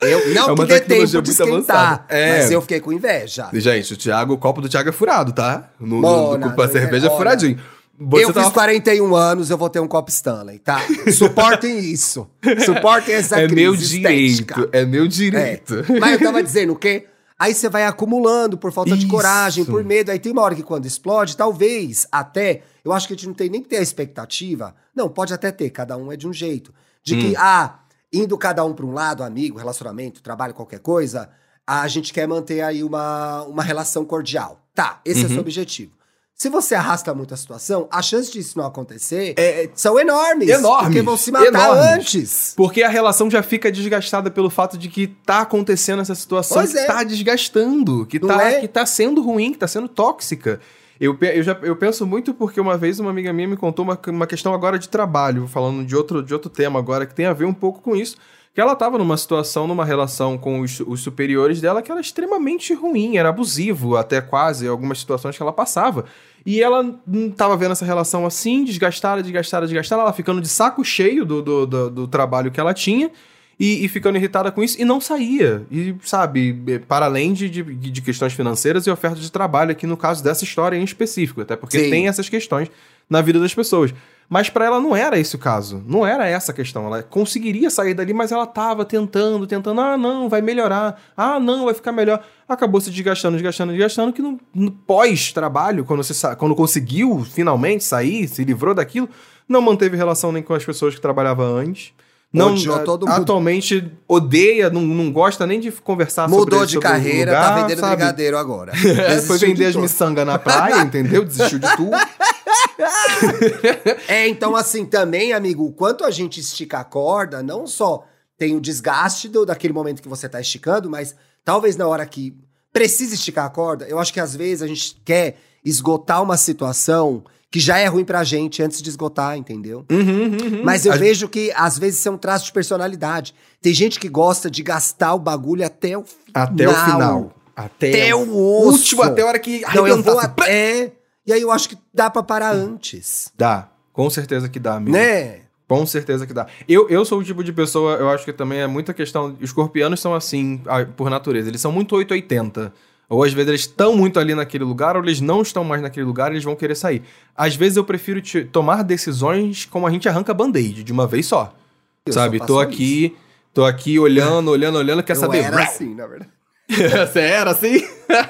Eu, não É que dê tempo de esquentar. É. mas eu fiquei com inveja. Gente, o Thiago, o copo do Thiago é furado, tá? No, no, Mona, no, a cerveja é furadinho. Você eu tava- fiz 41 anos, eu vou ter um copo Stanley, tá? <laughs> Suportem isso. Suportem essa É crise meu estética. direito, é meu É. direito. Mas eu tava dizendo o quê? Aí você vai acumulando por falta de Isso. coragem, por medo. Aí tem uma hora que quando explode, talvez até. Eu acho que a gente não tem nem que ter a expectativa. Não, pode até ter, cada um é de um jeito. De que, ah, indo cada um para um lado, amigo, relacionamento, trabalho, qualquer coisa, a gente quer manter aí uma, uma relação cordial. Tá, esse é o seu objetivo. Se você arrasta muito a situação, a chance disso não acontecer são enormes. Enormes, Porque vão se matar enormes. antes. Porque a relação já fica desgastada pelo fato de que tá acontecendo essa situação Pois que é. tá desgastando, que Não tá, é? que tá sendo ruim, que tá sendo tóxica. Eu, eu, já, eu penso muito porque uma vez uma amiga minha me contou uma, uma questão agora de trabalho, falando de outro, de outro tema agora, que tem a ver um pouco com isso. Que ela tava numa situação, numa relação com os, os superiores dela que era extremamente ruim, era abusivo, até quase, algumas situações que ela passava. E ela hum, tava vendo essa relação assim, desgastada, desgastada, desgastada, ela ficando de saco cheio do, do, do, do trabalho que ela tinha. E, e ficando irritada com isso, e não saía. E, sabe, eh, para além de, de, de questões financeiras e oferta de trabalho, aqui no caso dessa história em específico, até porque Sim. tem essas questões na vida das pessoas. Mas para ela não era esse o caso. Não era essa a questão. Ela conseguiria sair dali, mas ela tava tentando, tentando. Ah, não, vai melhorar. Ah, não, vai ficar melhor. Acabou se desgastando, desgastando, desgastando, que no, no pós-trabalho, quando, você quando conseguiu finalmente sair, se livrou daquilo, não manteve relação nem com as pessoas que trabalhavam antes. Não, Odiou a- todo mundo. atualmente odeia, não, não gosta nem de conversar Mudou sobre de sobre o carreira, lugar, tá vendendo sabe? brigadeiro agora. <laughs> É, foi vender de as miçangas na praia, entendeu? Desistiu de tudo. <laughs> É, então assim, também, amigo, o quanto a gente estica a corda, não só tem o desgaste do, daquele momento que você tá esticando, mas talvez na hora que precisa esticar a corda, eu acho que às vezes a gente quer esgotar uma situação que já é ruim pra gente antes de esgotar, entendeu? Uhum, uhum. Mas eu vejo que às vezes isso é um traço de personalidade. Tem gente que gosta de gastar o bagulho até o final. Até o final. Até, Até o osso. último, até a hora que Não, eu vou até. E aí eu acho que dá pra parar antes. Dá. Com certeza que dá, amigo. Né? Com certeza que dá. Eu, eu sou o tipo de pessoa, eu acho que também é muita questão. Os escorpianos são assim, por natureza. Eles são muito 880. Ou às vezes eles estão muito ali naquele lugar, ou eles não estão mais naquele lugar e eles vão querer sair. Às vezes eu prefiro te- tomar decisões como a gente arranca band-aid, de uma vez só. Eu só sabe? faço Tô isso. aqui, tô aqui olhando, olhando, olhando, quer Eu saber? era assim, na verdade. <laughs> Você era assim?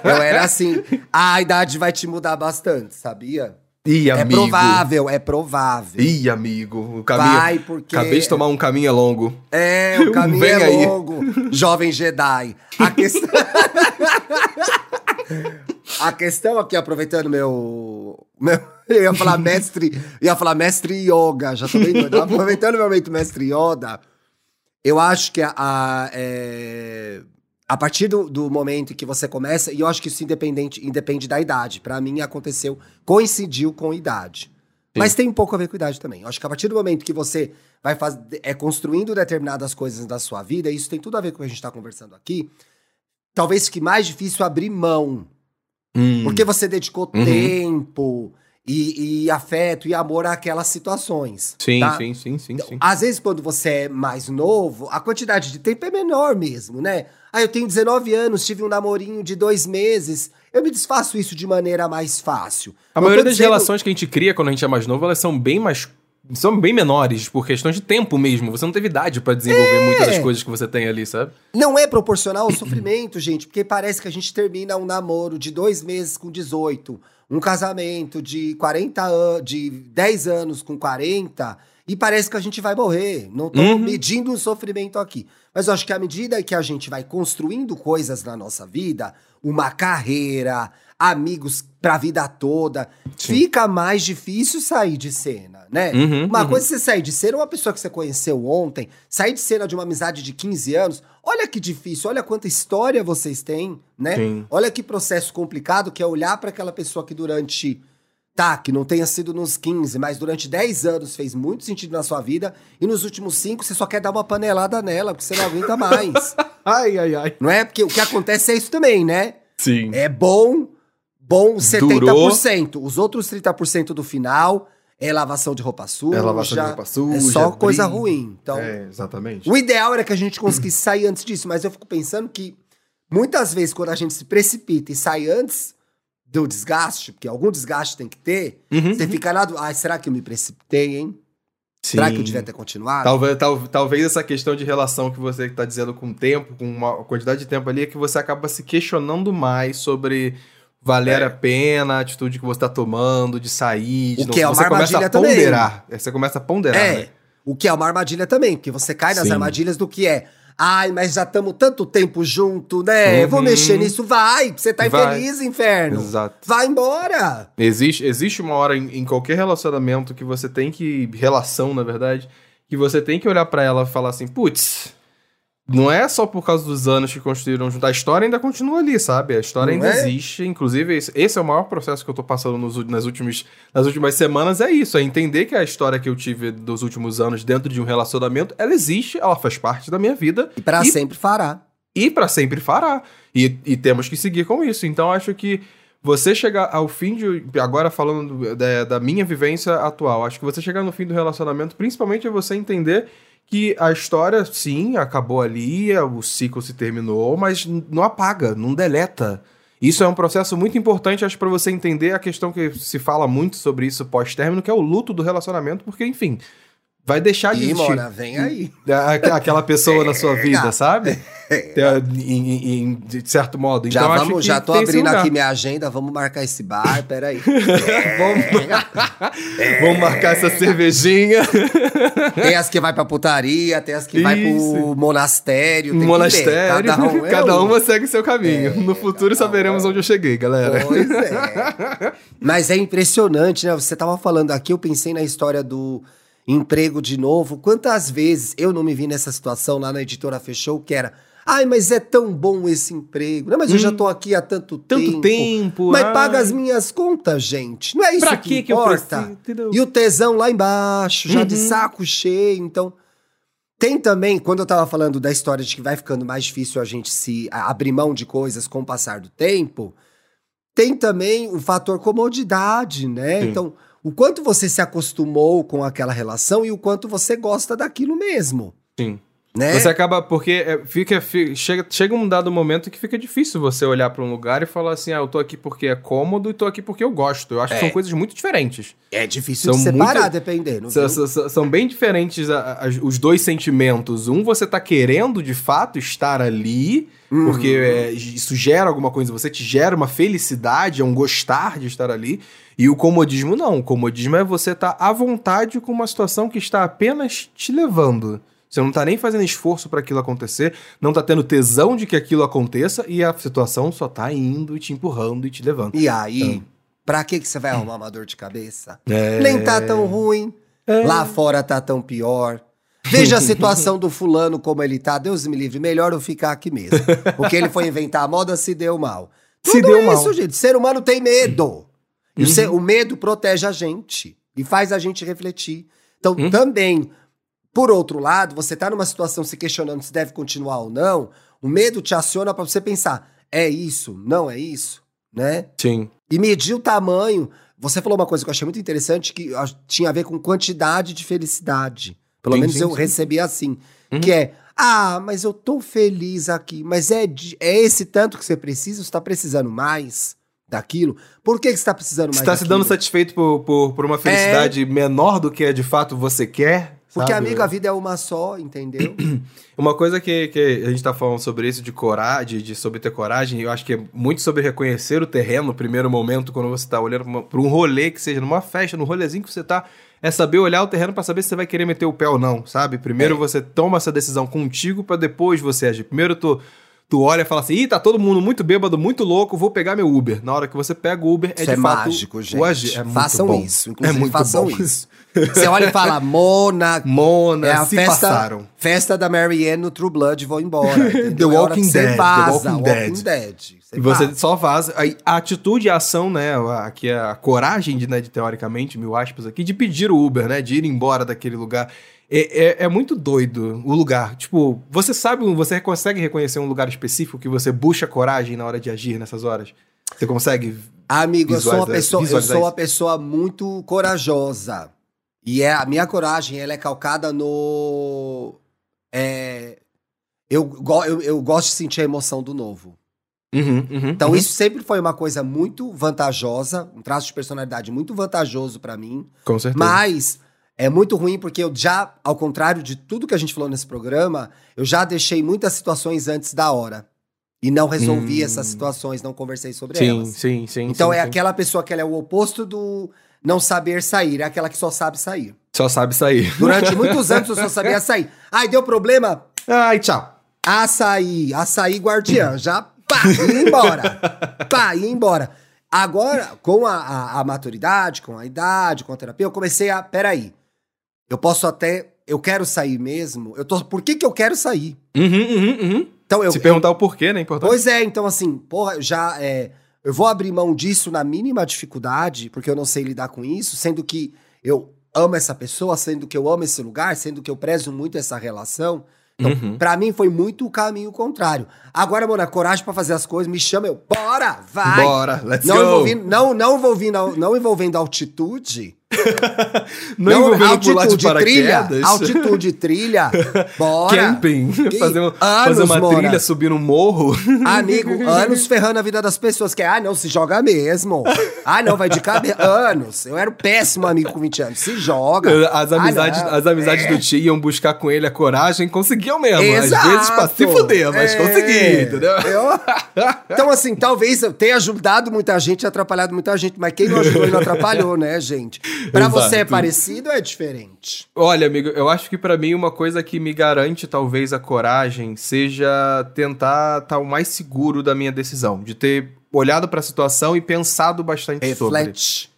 Eu era assim. A idade vai te mudar bastante, sabia? Ih, É amigo. provável, é provável. Ih, amigo. O caminho. Vai, porque. Acabei de tomar um caminho longo. É, o <laughs> caminho Vem é aí. longo. Jovem Jedi. A questão. <laughs> <laughs> A questão aqui, aproveitando meu. meu eu ia falar mestre. ia falar mestre yoga, já tô bem doido. <laughs> Aproveitando meu momento mestre yoga, eu acho que a. a, é, a partir do, do momento em que você começa, e eu acho que isso independente, independe da idade. Pra mim aconteceu, coincidiu com idade. Mas tem um pouco a ver com idade também. Eu acho que a partir do momento que você vai fazer, é construindo determinadas coisas da sua vida, isso tem tudo a ver com o que a gente tá conversando aqui, talvez fique mais difícil abrir mão. Hum. Porque você dedicou Uhum. tempo e, e afeto e amor àquelas situações. Sim, tá? sim, sim, sim, sim. Às vezes, quando você é mais novo, a quantidade de tempo é menor mesmo, né? Ah, eu tenho 19 anos, tive um namorinho de dois meses. Eu me desfaço isso de maneira mais fácil. A Não maioria das dizendo- relações que a gente cria quando a gente é mais novo, elas são bem mais. São bem menores, por questões de tempo mesmo. Você não teve idade pra desenvolver muitas das coisas que você tem ali, sabe? Não é proporcional ao sofrimento, <clears throat> gente, porque parece que a gente termina um namoro de dois meses com 18, um casamento de 40 anos, de 10 anos com 40, e parece que a gente vai morrer. Não tô Uhum. medindo o sofrimento aqui. Mas eu acho que à medida que a gente vai construindo coisas na nossa vida, uma carreira, amigos pra vida toda, Sim. fica mais difícil sair de cena, né? Uhum, uma uhum. coisa é você sair de cena, uma pessoa que você conheceu ontem, sair de cena de uma amizade de 15 anos, olha que difícil, olha quanta história vocês têm, né? Sim. Olha que processo complicado que é olhar pra aquela pessoa que durante. Tá, que não tenha sido nos 15, mas durante 10 anos fez muito sentido na sua vida, e nos últimos 5 você só quer dar uma panelada nela, porque você não aguenta mais. <laughs> Ai, ai, ai. não é? Porque o que acontece é isso também, né? Sim. É bom, bom 70%. Durou. Os outros 30% do final é lavação de roupa suja. É lavação de roupa suja, É só coisa ruim. Então, É, exatamente. o ideal era que a gente conseguisse <clears throat> sair antes disso, mas eu fico pensando que muitas vezes quando a gente se precipita e sai antes do desgaste, porque algum desgaste tem que ter, Uhum, você fica lá do, ai, será que eu me precipitei, hein? Será que eu devia ter continuado? Talvez, tal- talvez essa questão de relação que você está dizendo com o tempo, com uma quantidade de tempo ali, é que você acaba se questionando mais sobre valer É. a pena, a atitude que você está tomando, de sair, de O que é uma você começa a também. ponderar. É, Você começa a ponderar, É. né? O que é uma armadilha também, porque você cai nas Sim. armadilhas do que é. Ai, mas já estamos tanto tempo junto, né? Eu Vou Uhum. mexer nisso. Vai, você tá Vai. infeliz, inferno. Exato. Vai embora. Existe, existe uma hora em, em qualquer relacionamento que você tem que. Relação, na verdade, que você tem que olhar pra ela e falar assim, putz. Não é só por causa dos anos que construíram junto. A história ainda continua ali, sabe? A história Não ainda é? existe. Inclusive, esse, é o maior processo que eu tô passando nos, nas, últimas, nas últimas semanas. É isso. É entender que a história que eu tive dos últimos anos dentro de um relacionamento, ela existe, ela faz parte da minha vida E pra E- sempre fará. e para sempre fará. E, e temos que seguir com isso. Então acho que você chegar ao fim de. Agora falando do- da, da minha vivência atual, acho que você chegar no fim do relacionamento, principalmente é você entender que a história, sim, acabou ali, o ciclo se terminou, mas não apaga, não deleta. Isso é um processo muito importante, acho, para você entender a questão que se fala muito sobre isso pós-término, que é o luto do relacionamento, porque, enfim, vai deixar de existir. Mona, vem aí. <laughs> A- Aquela pessoa na sua <laughs> vida, sabe? <laughs> Em- em- de certo modo. Já, então, vamos, já tô abrindo aqui minha agenda, vamos marcar esse bar, peraí. Vamos marcar essa cervejinha. tem as que vai pra putaria, tem as que vai pro Isso. monastério. Monastério. Cada, um é Cada um. uma segue seu caminho. no futuro saberemos é onde eu cheguei, galera. Pois é. Mas é impressionante, né? Você tava falando aqui, eu pensei na história do emprego de novo. Quantas vezes eu não me vi nessa situação lá na editora Fechou, que era. Ai, mas é tão bom esse emprego. Não, mas eu já tô aqui há tanto, Tanto tempo. tempo. Mas ai. paga as minhas contas, gente. Não é isso Pra que, que que eu importa. preciso? E o tesão lá embaixo, já de Uhum. saco cheio. Então, tem também, quando eu tava falando da história de que vai ficando mais difícil a gente se abrir mão de coisas com o passar do tempo, tem também o fator comodidade, né? Sim. Então, o quanto você se acostumou com aquela relação e o quanto você gosta daquilo mesmo, Sim. Né? Você acaba, porque é, fica, fi- chega, chega um dado momento que fica difícil você olhar pra um lugar e falar assim, ah, eu tô aqui porque é cômodo e tô aqui porque eu gosto. Eu acho que É. são coisas muito diferentes. É difícil São de separar, muito- dependendo. São, são- são bem diferentes a- a- os dois sentimentos. Um, você tá querendo de fato estar ali, Uhum. porque é, isso gera alguma coisa, você te gera uma felicidade, é um gostar de estar ali. E o comodismo não. O comodismo é você estar à vontade com uma situação que está apenas te levando. Você não tá nem fazendo esforço para aquilo acontecer, não tá tendo tesão de que aquilo aconteça e a situação só tá indo e te empurrando e te levando. E aí, pra que, que você vai arrumar uma dor de cabeça? É. Nem tá tão ruim. Lá fora tá tão pior. Veja a <laughs> situação do fulano como ele tá. Deus me livre, melhor eu ficar aqui mesmo. Porque ele foi inventar a moda, se deu mal. Se Tudo deu isso, mal. gente. Ser humano tem medo. E o, Uhum. ser- o medo protege a gente. E faz a gente refletir. Então, Uhum. também, por outro lado, você tá numa situação se questionando se deve continuar ou não. O medo te aciona pra você pensar: é isso? Não é isso? Né? Sim. E medir o tamanho. Você falou uma coisa que eu achei muito interessante, que tinha a ver com quantidade de felicidade. Pelo Sim, menos sim, eu sim. recebi assim. Uhum. Que é, ah, mas eu tô feliz aqui. Mas é, de- é esse tanto que você precisa? Você tá precisando mais daquilo? Por que, que você tá precisando mais Você tá se dando satisfeito por, por, por uma felicidade menor do que é de fato você quer? Porque, sabe? amigo, a vida é uma só, entendeu? <clears throat> Uma coisa que, que a gente tá falando sobre isso, de coragem, de sobre ter coragem, eu acho que é muito sobre reconhecer o terreno no primeiro momento, quando você tá olhando pra um rolê, que seja numa festa, num rolezinho que você tá, é saber olhar o terreno pra saber se você vai querer meter o pé ou não, sabe? Primeiro É. você toma essa decisão contigo pra depois você agir. Primeiro tu, tu olha e fala assim, ih, tá todo mundo muito bêbado, muito louco, vou pegar meu Uber. Na hora que você pega o Uber, é Isso é mágico, gente. É façam bom. isso. É Inclusive, muito façam bom. isso. <laughs> Você olha e fala, Mona, Mona, É a se festa, passaram. festa da Marianne no True Blood, vou embora. <laughs> entendeu? The É Walking Dead, The Vaza, Walking Walking Dead. Você E você vaza. só vaza. A atitude e a ação, né? Aqui é a coragem, de, né, de teoricamente, mil aspas aqui, de pedir o Uber, né? De ir embora daquele lugar. É, é, é muito doido o lugar. Tipo, você sabe, você consegue reconhecer um lugar específico que você busca coragem na hora de agir nessas horas? Você consegue? Amigo, eu sou uma pessoa, eu sou uma pessoa muito corajosa. E é, a minha coragem, ela é calcada no. é, eu, eu, eu gosto de sentir a emoção do novo. Uhum, uhum, Então, uhum. isso sempre foi uma coisa muito vantajosa, um traço de personalidade muito vantajoso pra mim. Com certeza. Mas é muito ruim porque eu já, ao contrário de tudo que a gente falou nesse programa, eu já deixei muitas situações antes da hora. E não resolvi Hum. essas situações, não conversei sobre sim, elas. sim, sim. Então sim, é sim. aquela pessoa que ela é o oposto do não saber sair, é aquela que só sabe sair. Só sabe sair. Durante <laughs> muitos anos eu só sabia sair. Ai, deu problema? Ai, tchau. Açaí, açaí guardiã, já pá, ia embora. pá, ia embora. Agora, com a, a- a maturidade, com a idade, com a terapia, eu comecei a. Peraí. Eu posso até. Eu quero sair mesmo. Eu tô. Por que, que eu quero sair? Uhum, uhum, uhum. Então eu. Se perguntar o porquê, né? é Importante. Pois é, então assim, porra, eu já. É, eu vou abrir mão disso na mínima dificuldade, porque eu não sei lidar com isso, sendo que eu amo essa pessoa, sendo que eu amo esse lugar, sendo que eu prezo muito essa relação. Então, Uhum. pra mim foi muito o caminho contrário. Agora, mano, a coragem pra fazer as coisas, me chama, eu, bora, vai! Bora, let's não go. Envolvendo, não, não, envolvendo, não envolvendo altitude. <laughs> Não, envolvendo pular de trilha. Altitude, trilha. <laughs> Bora. Camping. Que Fazer, anos, fazer uma Mona. trilha, subir um morro. <laughs> Amigo, anos ferrando a vida das pessoas. Que, ah, não, se joga mesmo. Ah, não, vai de cabeça. Anos. Eu era um péssimo amigo com 20 anos. Se joga. As Ah, amizades, não. as amizades É. do tio iam buscar com ele a coragem, conseguiam mesmo. Exato. Às vezes pra se fuder, mas É. consegui, entendeu? Eu- Então, assim, talvez eu tenha ajudado muita gente e atrapalhado muita gente, mas quem não ajudou e não atrapalhou, né, gente? Pra Exato. você é parecido ou é diferente? Olha, amigo, eu acho que pra mim uma coisa que me garante talvez a coragem seja tentar estar o mais seguro da minha decisão, de ter olhado pra situação e pensado bastante sobre. Reflete.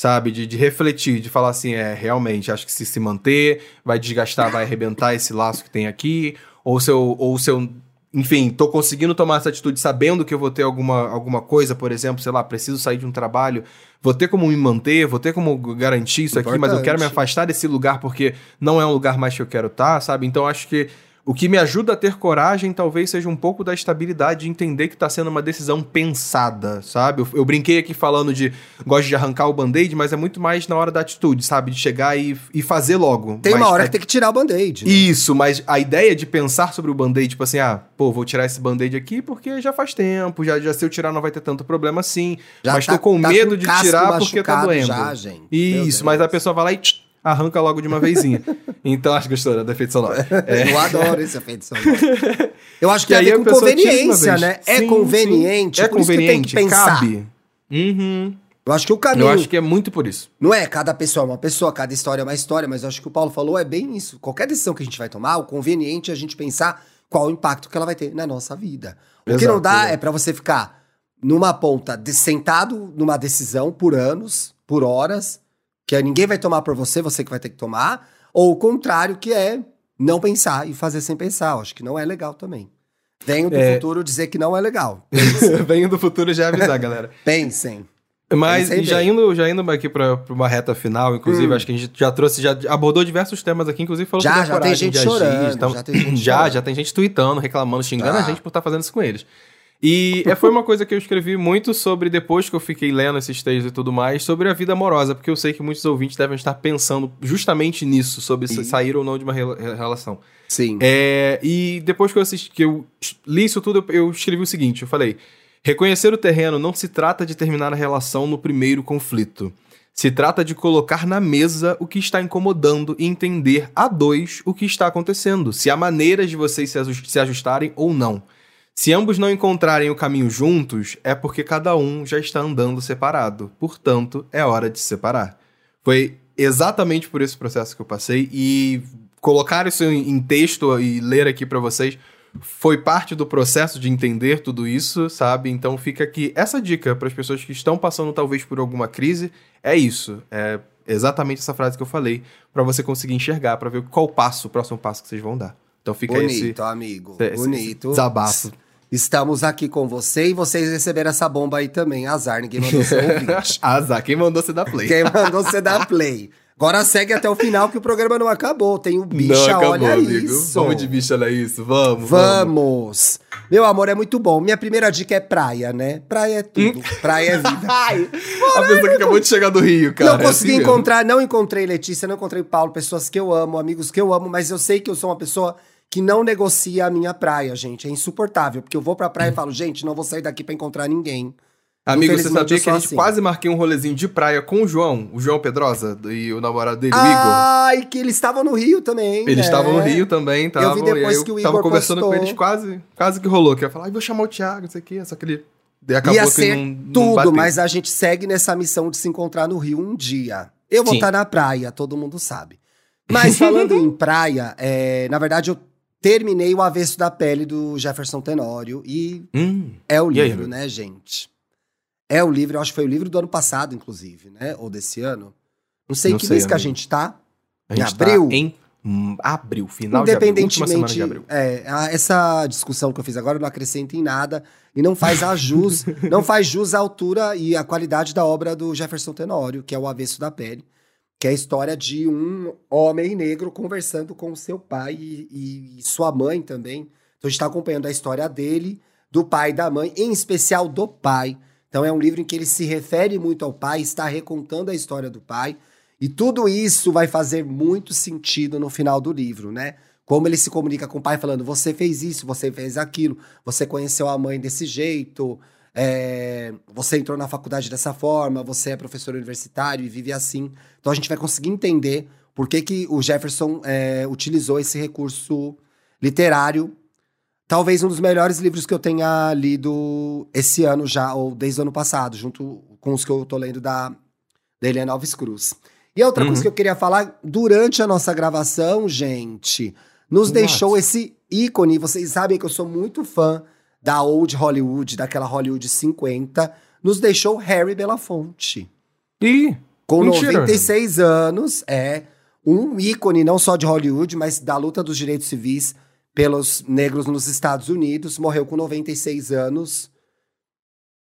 sabe? De, de refletir, de falar assim, é, realmente, acho que se se manter, vai desgastar, vai arrebentar esse laço que tem aqui, ou se eu, ou se eu enfim, tô conseguindo tomar essa atitude sabendo que eu vou ter alguma, alguma coisa, por exemplo, sei lá, preciso sair de um trabalho, vou ter como me manter, vou ter como garantir isso Importante. aqui, mas eu quero me afastar desse lugar porque não é um lugar mais que eu quero estar, tá, sabe? Então acho que o que me ajuda a ter coragem talvez seja um pouco da estabilidade de entender que está sendo uma decisão pensada, sabe? Eu, eu, brinquei aqui falando de gosto de arrancar o band-aid, mas é muito mais na hora da atitude, sabe? De chegar e, e fazer logo. Tem uma hora é... que tem que tirar o band-aid. Né? Isso, mas a ideia de pensar sobre o band-aid, tipo assim, ah, pô, vou tirar esse band-aid aqui porque já faz tempo, já, já se eu tirar não vai ter tanto problema assim. Já mas tá, tô com tá medo com de tirar porque tá doendo. Já, gente. Isso, mas a pessoa vai lá e tch, arranca logo de uma vezinha. <laughs> então, acho gostou da efeito sonoro. <laughs> É. Eu adoro esse efeito sonoro. Eu acho que tem a ver com conveniência, né? É sim, é conveniente, sim. é conveniente, tem que pensar. cabe. Uhum. Eu acho que o caminho. Eu acho que é muito por isso. Não é cada pessoa é uma pessoa, cada história é uma história, mas eu acho que o Paulo falou é bem isso. Qualquer decisão que a gente vai tomar, o conveniente é a gente pensar qual o impacto que ela vai ter na nossa vida. O Exato, que não dá é, é para você ficar numa ponta, de, sentado numa decisão por anos, por horas, que é ninguém vai tomar por você, você que vai ter que tomar, ou o contrário, que é não pensar e fazer sem pensar. Eu acho que não é legal também. Venho do é... futuro dizer que não é legal. <laughs> Venho do futuro já avisar, galera. <laughs> Pensem. Mas já indo, já indo aqui para uma reta final, inclusive, hum. acho que a gente já trouxe, já abordou diversos temas aqui, inclusive falou já, sobre já tem gente chorando, então, já tem gente já, chorando. já tem gente tweetando, reclamando, xingando a gente por estar tá fazendo isso com eles. E é, foi uma coisa que eu escrevi muito sobre, depois que eu fiquei lendo esses textos e tudo mais, sobre a vida amorosa, porque eu sei que muitos ouvintes devem estar pensando justamente nisso, sobre se sair ou não de uma relação. Sim. É, e depois que eu, assisti, que eu li isso tudo, eu escrevi o seguinte: eu falei. Reconhecer o terreno não se trata de terminar a relação no primeiro conflito. Se trata de colocar na mesa o que está incomodando e entender a dois o que está acontecendo, se há maneiras de vocês se ajustarem ou não. Se ambos não encontrarem o caminho juntos, é porque cada um já está andando separado. Portanto, é hora de se separar. Foi exatamente por esse processo que eu passei e colocar isso em texto e ler aqui para vocês foi parte do processo de entender tudo isso, sabe? Então fica aqui essa dica para as pessoas que estão passando talvez por alguma crise, é isso, é exatamente essa frase que eu falei, para você conseguir enxergar, para ver qual passo, o próximo passo que vocês vão dar. Então fica Bonito, esse amigo. Esse, Bonito. Desabafo. Estamos aqui com você e vocês receberam essa bomba aí também. Azar, ninguém mandou ser <laughs> ouvinte. Azar, quem mandou você dar play? Quem mandou você dar play. Agora segue até o final que o programa não acabou. Tem o bicha, não acabou, olha amigo. isso. Vamos de bicha, olha isso. Vamos, vamos. Vamos. Meu amor, é muito bom. Minha primeira dica é praia, né? Praia é tudo. Hum? Praia é vida. <laughs> Ai, a pessoa que acabou de chegar do Rio, cara. Não é consegui assim encontrar, mesmo. não encontrei Letícia, não encontrei Paulo, pessoas que eu amo, amigos que eu amo, mas eu sei que eu sou uma pessoa que não negocia a minha praia, gente. É insuportável, porque eu vou pra praia e <laughs> falo, gente, não vou sair daqui para encontrar ninguém. Amigo, você sabia que a gente assim. quase marquei um rolezinho de praia com o João, o João Pedrosa e o namorado dele, o Igor? Ai, que eles estavam no Rio também. Eles estavam no Rio também, estavam. Eu vi depois eu que o Igor tava conversando postou. com eles, quase, quase que rolou. Que eu ia falar, vou chamar o Thiago, isso aqui, só que ele. acabou Ia ser não, tudo, não mas a gente segue nessa missão de se encontrar no Rio um dia. Eu vou Sim. estar na praia, todo mundo sabe. Mas falando <laughs> em praia, é, na verdade eu terminei o Avesso da Pele do Jefferson Tenório e hum, é o livro, aí, né, gente? É o livro, eu acho que foi o livro do ano passado, inclusive, né? Ou desse ano. Não sei Não que sei, mês amigo. que a gente tá. A gente em tá abril. Tá em abril, final Independentemente, de abril. É, essa discussão que eu fiz agora não acrescenta em nada e não faz a jus, <laughs> não faz jus à altura e à qualidade da obra do Jefferson Tenório, que é o Avesso da Pele que é a história de um homem negro conversando com seu pai e, e sua mãe também. Então a gente está acompanhando a história dele, do pai e da mãe, em especial do pai. Então é um livro em que ele se refere muito ao pai, está recontando a história do pai. E tudo isso vai fazer muito sentido no final do livro, né? Como ele se comunica com o pai, falando: você fez isso, você fez aquilo, você conheceu a mãe desse jeito, é, você entrou na faculdade dessa forma, você é professor universitário e vive assim. Então a gente vai conseguir entender por que, que o Jefferson é, utilizou esse recurso literário. Talvez um dos melhores livros que eu tenha lido esse ano já, ou desde o ano passado, junto com os que eu tô lendo da, da Helena Alves Cruz. E a outra uhum. coisa que eu queria falar, durante a nossa gravação, gente, nos What? deixou esse ícone. Vocês sabem que eu sou muito fã da Old Hollywood, daquela Hollywood 50, nos deixou Harry Belafonte. E com mentira. 96 anos, é um ícone não só de Hollywood, mas da luta dos direitos civis pelos negros nos Estados Unidos, morreu com 96 anos.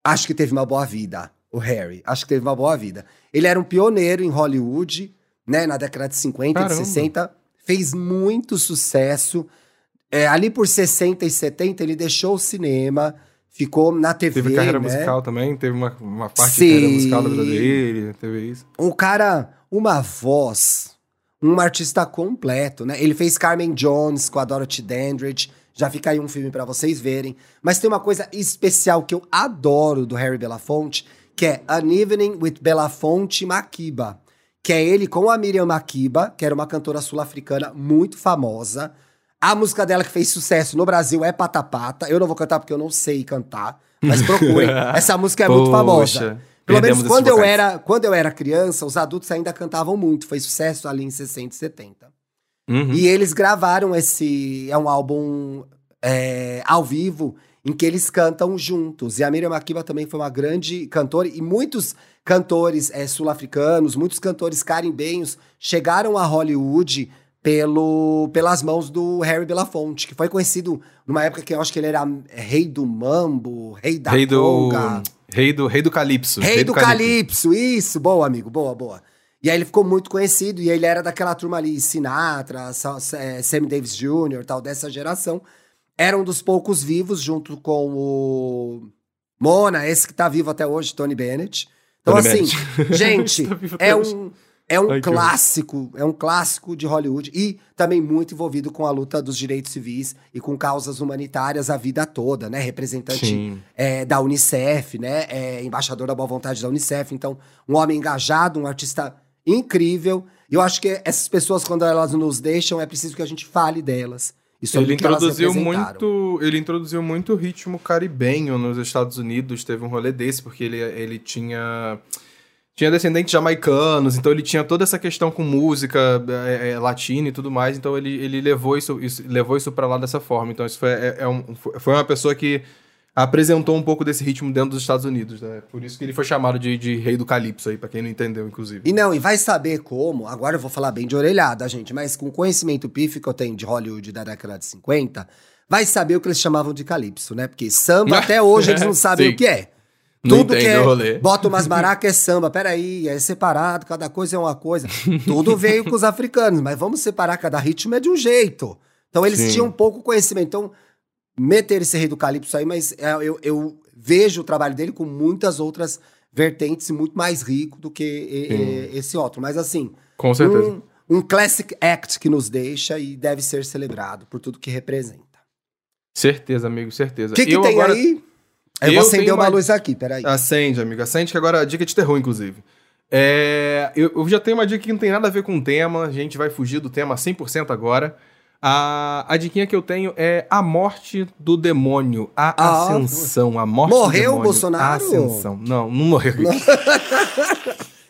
Acho que teve uma boa vida, o Harry. Acho que teve uma boa vida. Ele era um pioneiro em Hollywood, né, na década de 50 e de Caramba. 60. Fez muito sucesso. É, ali por 60 e 70, ele deixou o cinema, ficou na TV, Teve carreira né? musical também, teve uma, uma parte Sim. de carreira musical da vida dele, teve isso. um cara, uma voz, um artista completo, né? Ele fez Carmen Jones com a Dorothy Dandridge. Já fica aí um filme pra vocês verem. Mas tem uma coisa especial que eu adoro do Harry Belafonte, que é An Evening with Belafonte Makiba. Que é ele com a Miriam Makiba, que era uma cantora sul-africana muito famosa. A música dela que fez sucesso no Brasil é Pata Pata. Eu não vou cantar porque eu não sei cantar, mas procurem. <laughs> Essa música é muito Poxa, famosa. Pelo menos quando eu, vocais. era, quando eu era criança, os adultos ainda cantavam muito. Foi sucesso ali em 60 e 70. Uhum. E eles gravaram esse. É um álbum é, ao vivo em que eles cantam juntos. E a Miriam Makeba também foi uma grande cantora. E muitos cantores é, sul-africanos, muitos cantores carimbenhos chegaram a Hollywood pelo, pelas mãos do Harry Belafonte, que foi conhecido numa época que eu acho que ele era rei do mambo, rei da Rei do, rei do. Rei do Calypso. Rei do Calypso, isso, boa, amigo, boa, boa. E aí ele ficou muito conhecido, e ele era daquela turma ali, Sinatra, Sa- eh, Sammy Davis Jr., tal, dessa geração. Era um dos poucos vivos, junto com o Mona, esse que tá vivo até hoje, Tony Bennett. Então, Tony assim, Bennett. <laughs> gente, Tá é hoje. um, é um Ai, clássico, é um clássico de Hollywood e também muito envolvido com a luta dos direitos civis e com causas humanitárias a vida toda, né? Representante é, da Unicef, né? É, embaixador da boa vontade da Unicef. Então, um homem engajado, um artista incrível. E eu acho que essas pessoas, quando elas nos deixam, é preciso que a gente fale delas. E sobre Ele o que elas introduziu muito, ele introduziu muito ritmo caribenho nos Estados Unidos, teve um rolê desse porque ele, ele tinha tinha descendentes jamaicanos, então ele tinha toda essa questão com música é, é, latina e tudo mais, então ele, ele levou isso, isso levou isso para lá dessa forma. Então isso foi, é, é um- foi uma pessoa que apresentou um pouco desse ritmo dentro dos Estados Unidos, né? Por isso que ele foi chamado de, de rei do calypso aí, para quem não entendeu, inclusive. E não, e vai saber como, agora eu vou falar bem de orelhada, gente, mas com o conhecimento pífio que eu tenho de Hollywood da década de 50, vai saber o que eles chamavam de calypso, né? Porque samba <laughs> até hoje eles não sabem o que é. Não Tudo que é, rolê. bota umas <laughs> maracas é samba, peraí, é separado, cada coisa é uma coisa. Tudo veio com os africanos, mas vamos separar, cada ritmo é de um jeito. Então eles Sim. tinham pouco conhecimento. Então, meter esse rei do calypso aí, mas é, eu, eu vejo o trabalho dele com muitas outras vertentes e muito mais rico do que esse outro. Mas assim, Com certeza. um, um classic act que nos deixa e deve ser celebrado por tudo que representa. Certeza, amigo, certeza. O que, que Eu tem agora- aí? Eu, Eu vou acender uma uma- luz aqui, peraí. Acende, amigo. Acende, que agora a dica é de terror, inclusive. É, eu, eu já tenho uma dica que não tem nada a ver com o tema, a gente vai fugir do tema 100% agora. A, a diquinha que eu tenho é A Morte do Demônio, A Ah, Ascensão, A Morte Morreu do Demônio. o Bolsonaro? A Ascensão. Não, não morreu. <laughs>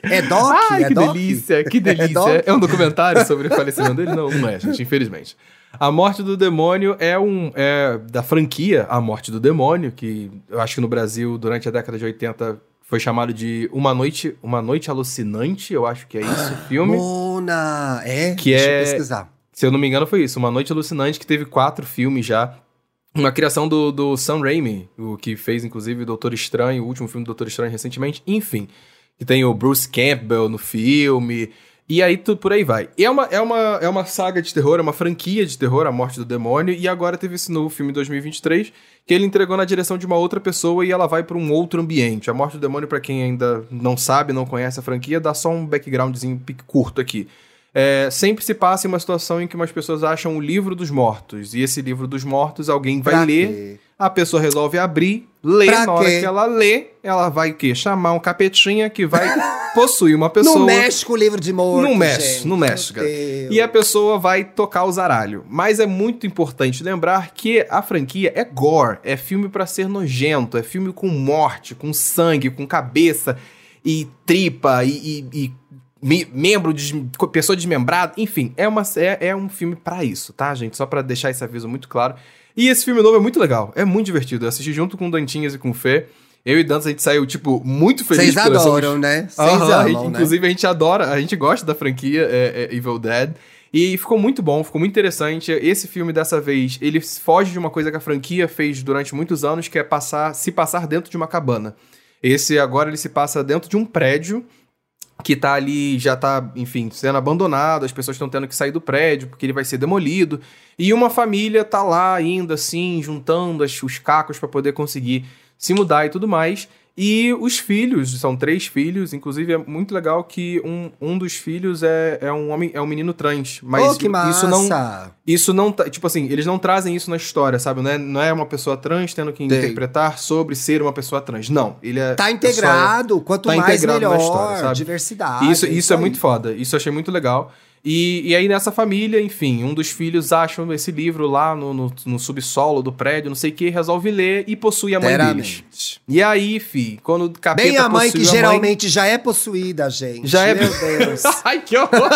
É doc? Ai, é que doc? delícia, que doc? delícia. É, um documentário sobre o falecimento dele? Não, não é, gente, infelizmente. A Morte do Demônio é um é da franquia A Morte do Demônio, que eu acho que no Brasil, durante a década de 80, foi chamado de Uma Noite, Uma Noite Alucinante, eu acho que é isso o filme. Mona, é? Que Deixa é- eu pesquisar. Se eu não me engano, foi isso. Uma Noite Alucinante, que teve quatro filmes já. Uma criação do, do Sam Raimi, o que fez, inclusive, Doutor Estranho, o último filme do Doutor Estranho recentemente. Enfim, que tem o Bruce Campbell no filme. E aí, tudo por aí vai. E é uma, é, uma, é uma saga de terror, é uma franquia de terror, A Morte do Demônio. E agora teve esse novo filme em 2023, que ele entregou na direção de uma outra pessoa e ela vai para um outro ambiente. A Morte do Demônio, para quem ainda não sabe, não conhece a franquia, dá só um backgroundzinho curto aqui. É, sempre se passa em uma situação em que umas pessoas acham o livro dos mortos. E esse livro dos mortos, alguém vai Pra ler, quê? a pessoa resolve abrir, lê, Pra na hora quê? que ela lê, ela vai o quê? Chamar um capetinha que vai <laughs> possuir uma pessoa. Não mexe com o livro de morto, Não mexe, gente. não mexe, Meu cara. Deus. E a pessoa vai tocar o zaralho. Mas é muito importante lembrar que a franquia é gore, é filme pra ser nojento, é filme com morte, com sangue, com cabeça e tripa e, e- e me- membro de pessoa desmembrada, enfim, é, uma, é, é um filme pra isso, tá, gente? Só pra deixar esse aviso muito claro. E esse filme novo é muito legal, é muito divertido. Eu assisti junto com o Dantinhas e com o Fê. Eu e Dantas, a gente saiu, tipo, muito feliz. Vocês somos- adoram, né? Vocês Aham, amam, né? Inclusive, a gente adora, a gente gosta da franquia é, é Evil Dead. E ficou muito bom, ficou muito interessante. Esse filme, dessa vez, ele foge de uma coisa que a franquia fez durante muitos anos, que é passar, se passar dentro de uma cabana. Esse agora ele se passa dentro de um prédio que tá ali, já tá, enfim, sendo abandonado, as pessoas estão tendo que sair do prédio porque ele vai ser demolido. E uma família tá lá ainda assim, juntando as, os cacos para poder conseguir se mudar e tudo mais. E os filhos, são três filhos, inclusive é muito legal que um, um dos filhos é, é um homem, é um menino trans. Mas oh, que massa. isso não. Isso não. Tipo assim, eles não trazem isso na história, sabe? Não é, não é uma pessoa trans tendo que interpretar sobre ser uma pessoa trans. Não. Ele é. Tá integrado. Quanto tá mais integrado melhor. Na história, sabe? Diversidade. Isso, isso é muito foda. Isso eu achei muito legal. E, e aí nessa família, enfim, um dos filhos acha esse livro lá no, no, no subsolo do prédio, não sei o que, resolve ler e possui a mãe deles. E aí, fi, quando o capeta Bem a mãe que geralmente mãe... já é possuída, gente. Já é... Meu <laughs> Deus. Ai, que horror.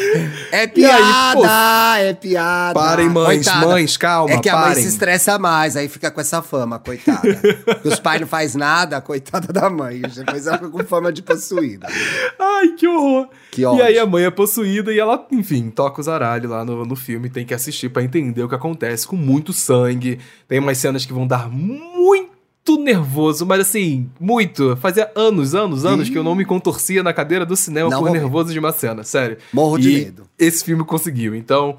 <laughs> é piada, aí, é piada. Parem, mães, coitada. mães, calma, É que parem. a mãe se estressa mais, aí fica com essa fama, coitada. <laughs> os pais não faz nada, coitada da mãe. Depois ela fica com fama de possuída. Ai, que horror. Que ódio. E aí a mãe é possuída e ela, enfim, toca os aralhos lá no, no filme. Tem que assistir para entender o que acontece com muito sangue. Tem umas cenas que vão dar muito nervoso, mas assim, muito. Fazia anos, anos, anos que eu não me contorcia na cadeira do cinema não por nervoso de uma cena, sério. Morro e de medo. Esse filme conseguiu. Então,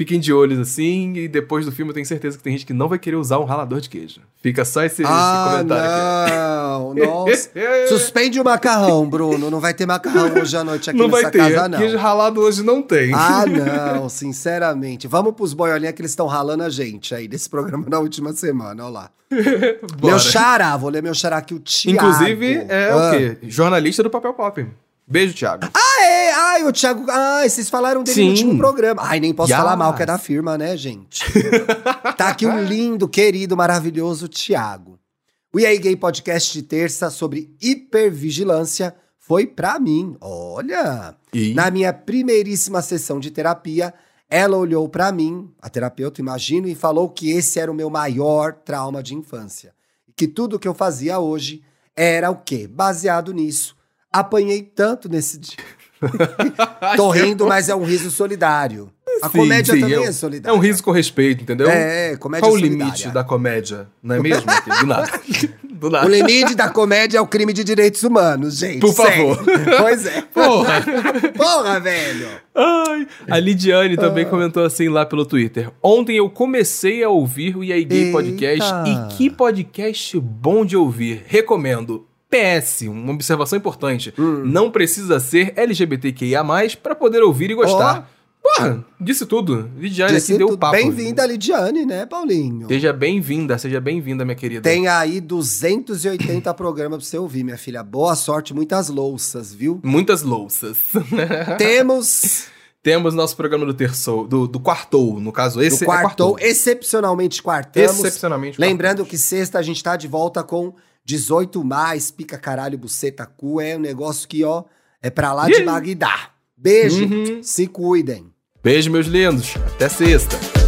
Fiquem de olhos assim, e depois do filme eu tenho certeza que tem gente que não vai querer usar um ralador de queijo. Fica só esse, ah, esse comentário não, aqui. <laughs> Nossa. Suspende o macarrão, Bruno. Não vai ter macarrão hoje à noite aqui não nessa vai ter. casa, não. Queijo ralado hoje não tem. Ah, <laughs> não, sinceramente. Vamos pros boiolinha que eles estão ralando a gente aí desse programa na última semana, olha lá. <laughs> meu xará, vou ler meu xará aqui, o Thiago. Inclusive, é ah. o quê? Jornalista do Papel Pop. Beijo, Thiago. Ah, é? Ai, o Thiago. Ai, vocês falaram dele Sim. no último programa. Ai, nem posso yes. falar mal, que é da firma, né, gente? <laughs> tá aqui um lindo, querido, maravilhoso Thiago. O EA Gay Podcast de terça sobre hipervigilância foi pra mim. Olha! E? Na minha primeiríssima sessão de terapia, ela olhou para mim, a terapeuta, imagino, e falou que esse era o meu maior trauma de infância. E que tudo que eu fazia hoje era o quê? Baseado nisso Apanhei tanto nesse dia. <laughs> Tô rindo, mas é um riso solidário. A sim, comédia sim, também é, é, solidária. É um riso com respeito, entendeu? É, comédia Qual solidária. o limite da comédia? Não é mesmo? Do nada. <laughs> Do nada. O limite da comédia é o crime de direitos humanos, gente. Por favor. pois é. <laughs> Porra. Porra, velho. Ai, a Lidiane também ah. comentou assim lá pelo Twitter. Ontem eu comecei a ouvir o EA Gay Podcast e que podcast bom de ouvir. Recomendo. PS, uma observação importante. Hum. Não precisa ser LGBTQIA+, para poder ouvir e gostar. Oh. Porra, disse tudo. Lidiane disse aqui deu papo. Bem-vinda, Lidiane, né, Paulinho? Seja bem-vinda, seja bem-vinda, minha querida. Tem aí 280 programas pra você ouvir, minha filha. Boa sorte, muitas louças, viu? Muitas louças. <laughs> Temos... Temos nosso programa do terçou, do, do quartou, no caso esse do quartou, é quartou. excepcionalmente quartamos. Excepcionalmente Lembrando quartamos. que sexta a gente tá de volta com 18 mais, pica caralho, buceta, cu, é um negócio que, ó, é pra lá de Magdá. Beijo, uhum. se cuidem. Beijo, meus lindos. Até sexta.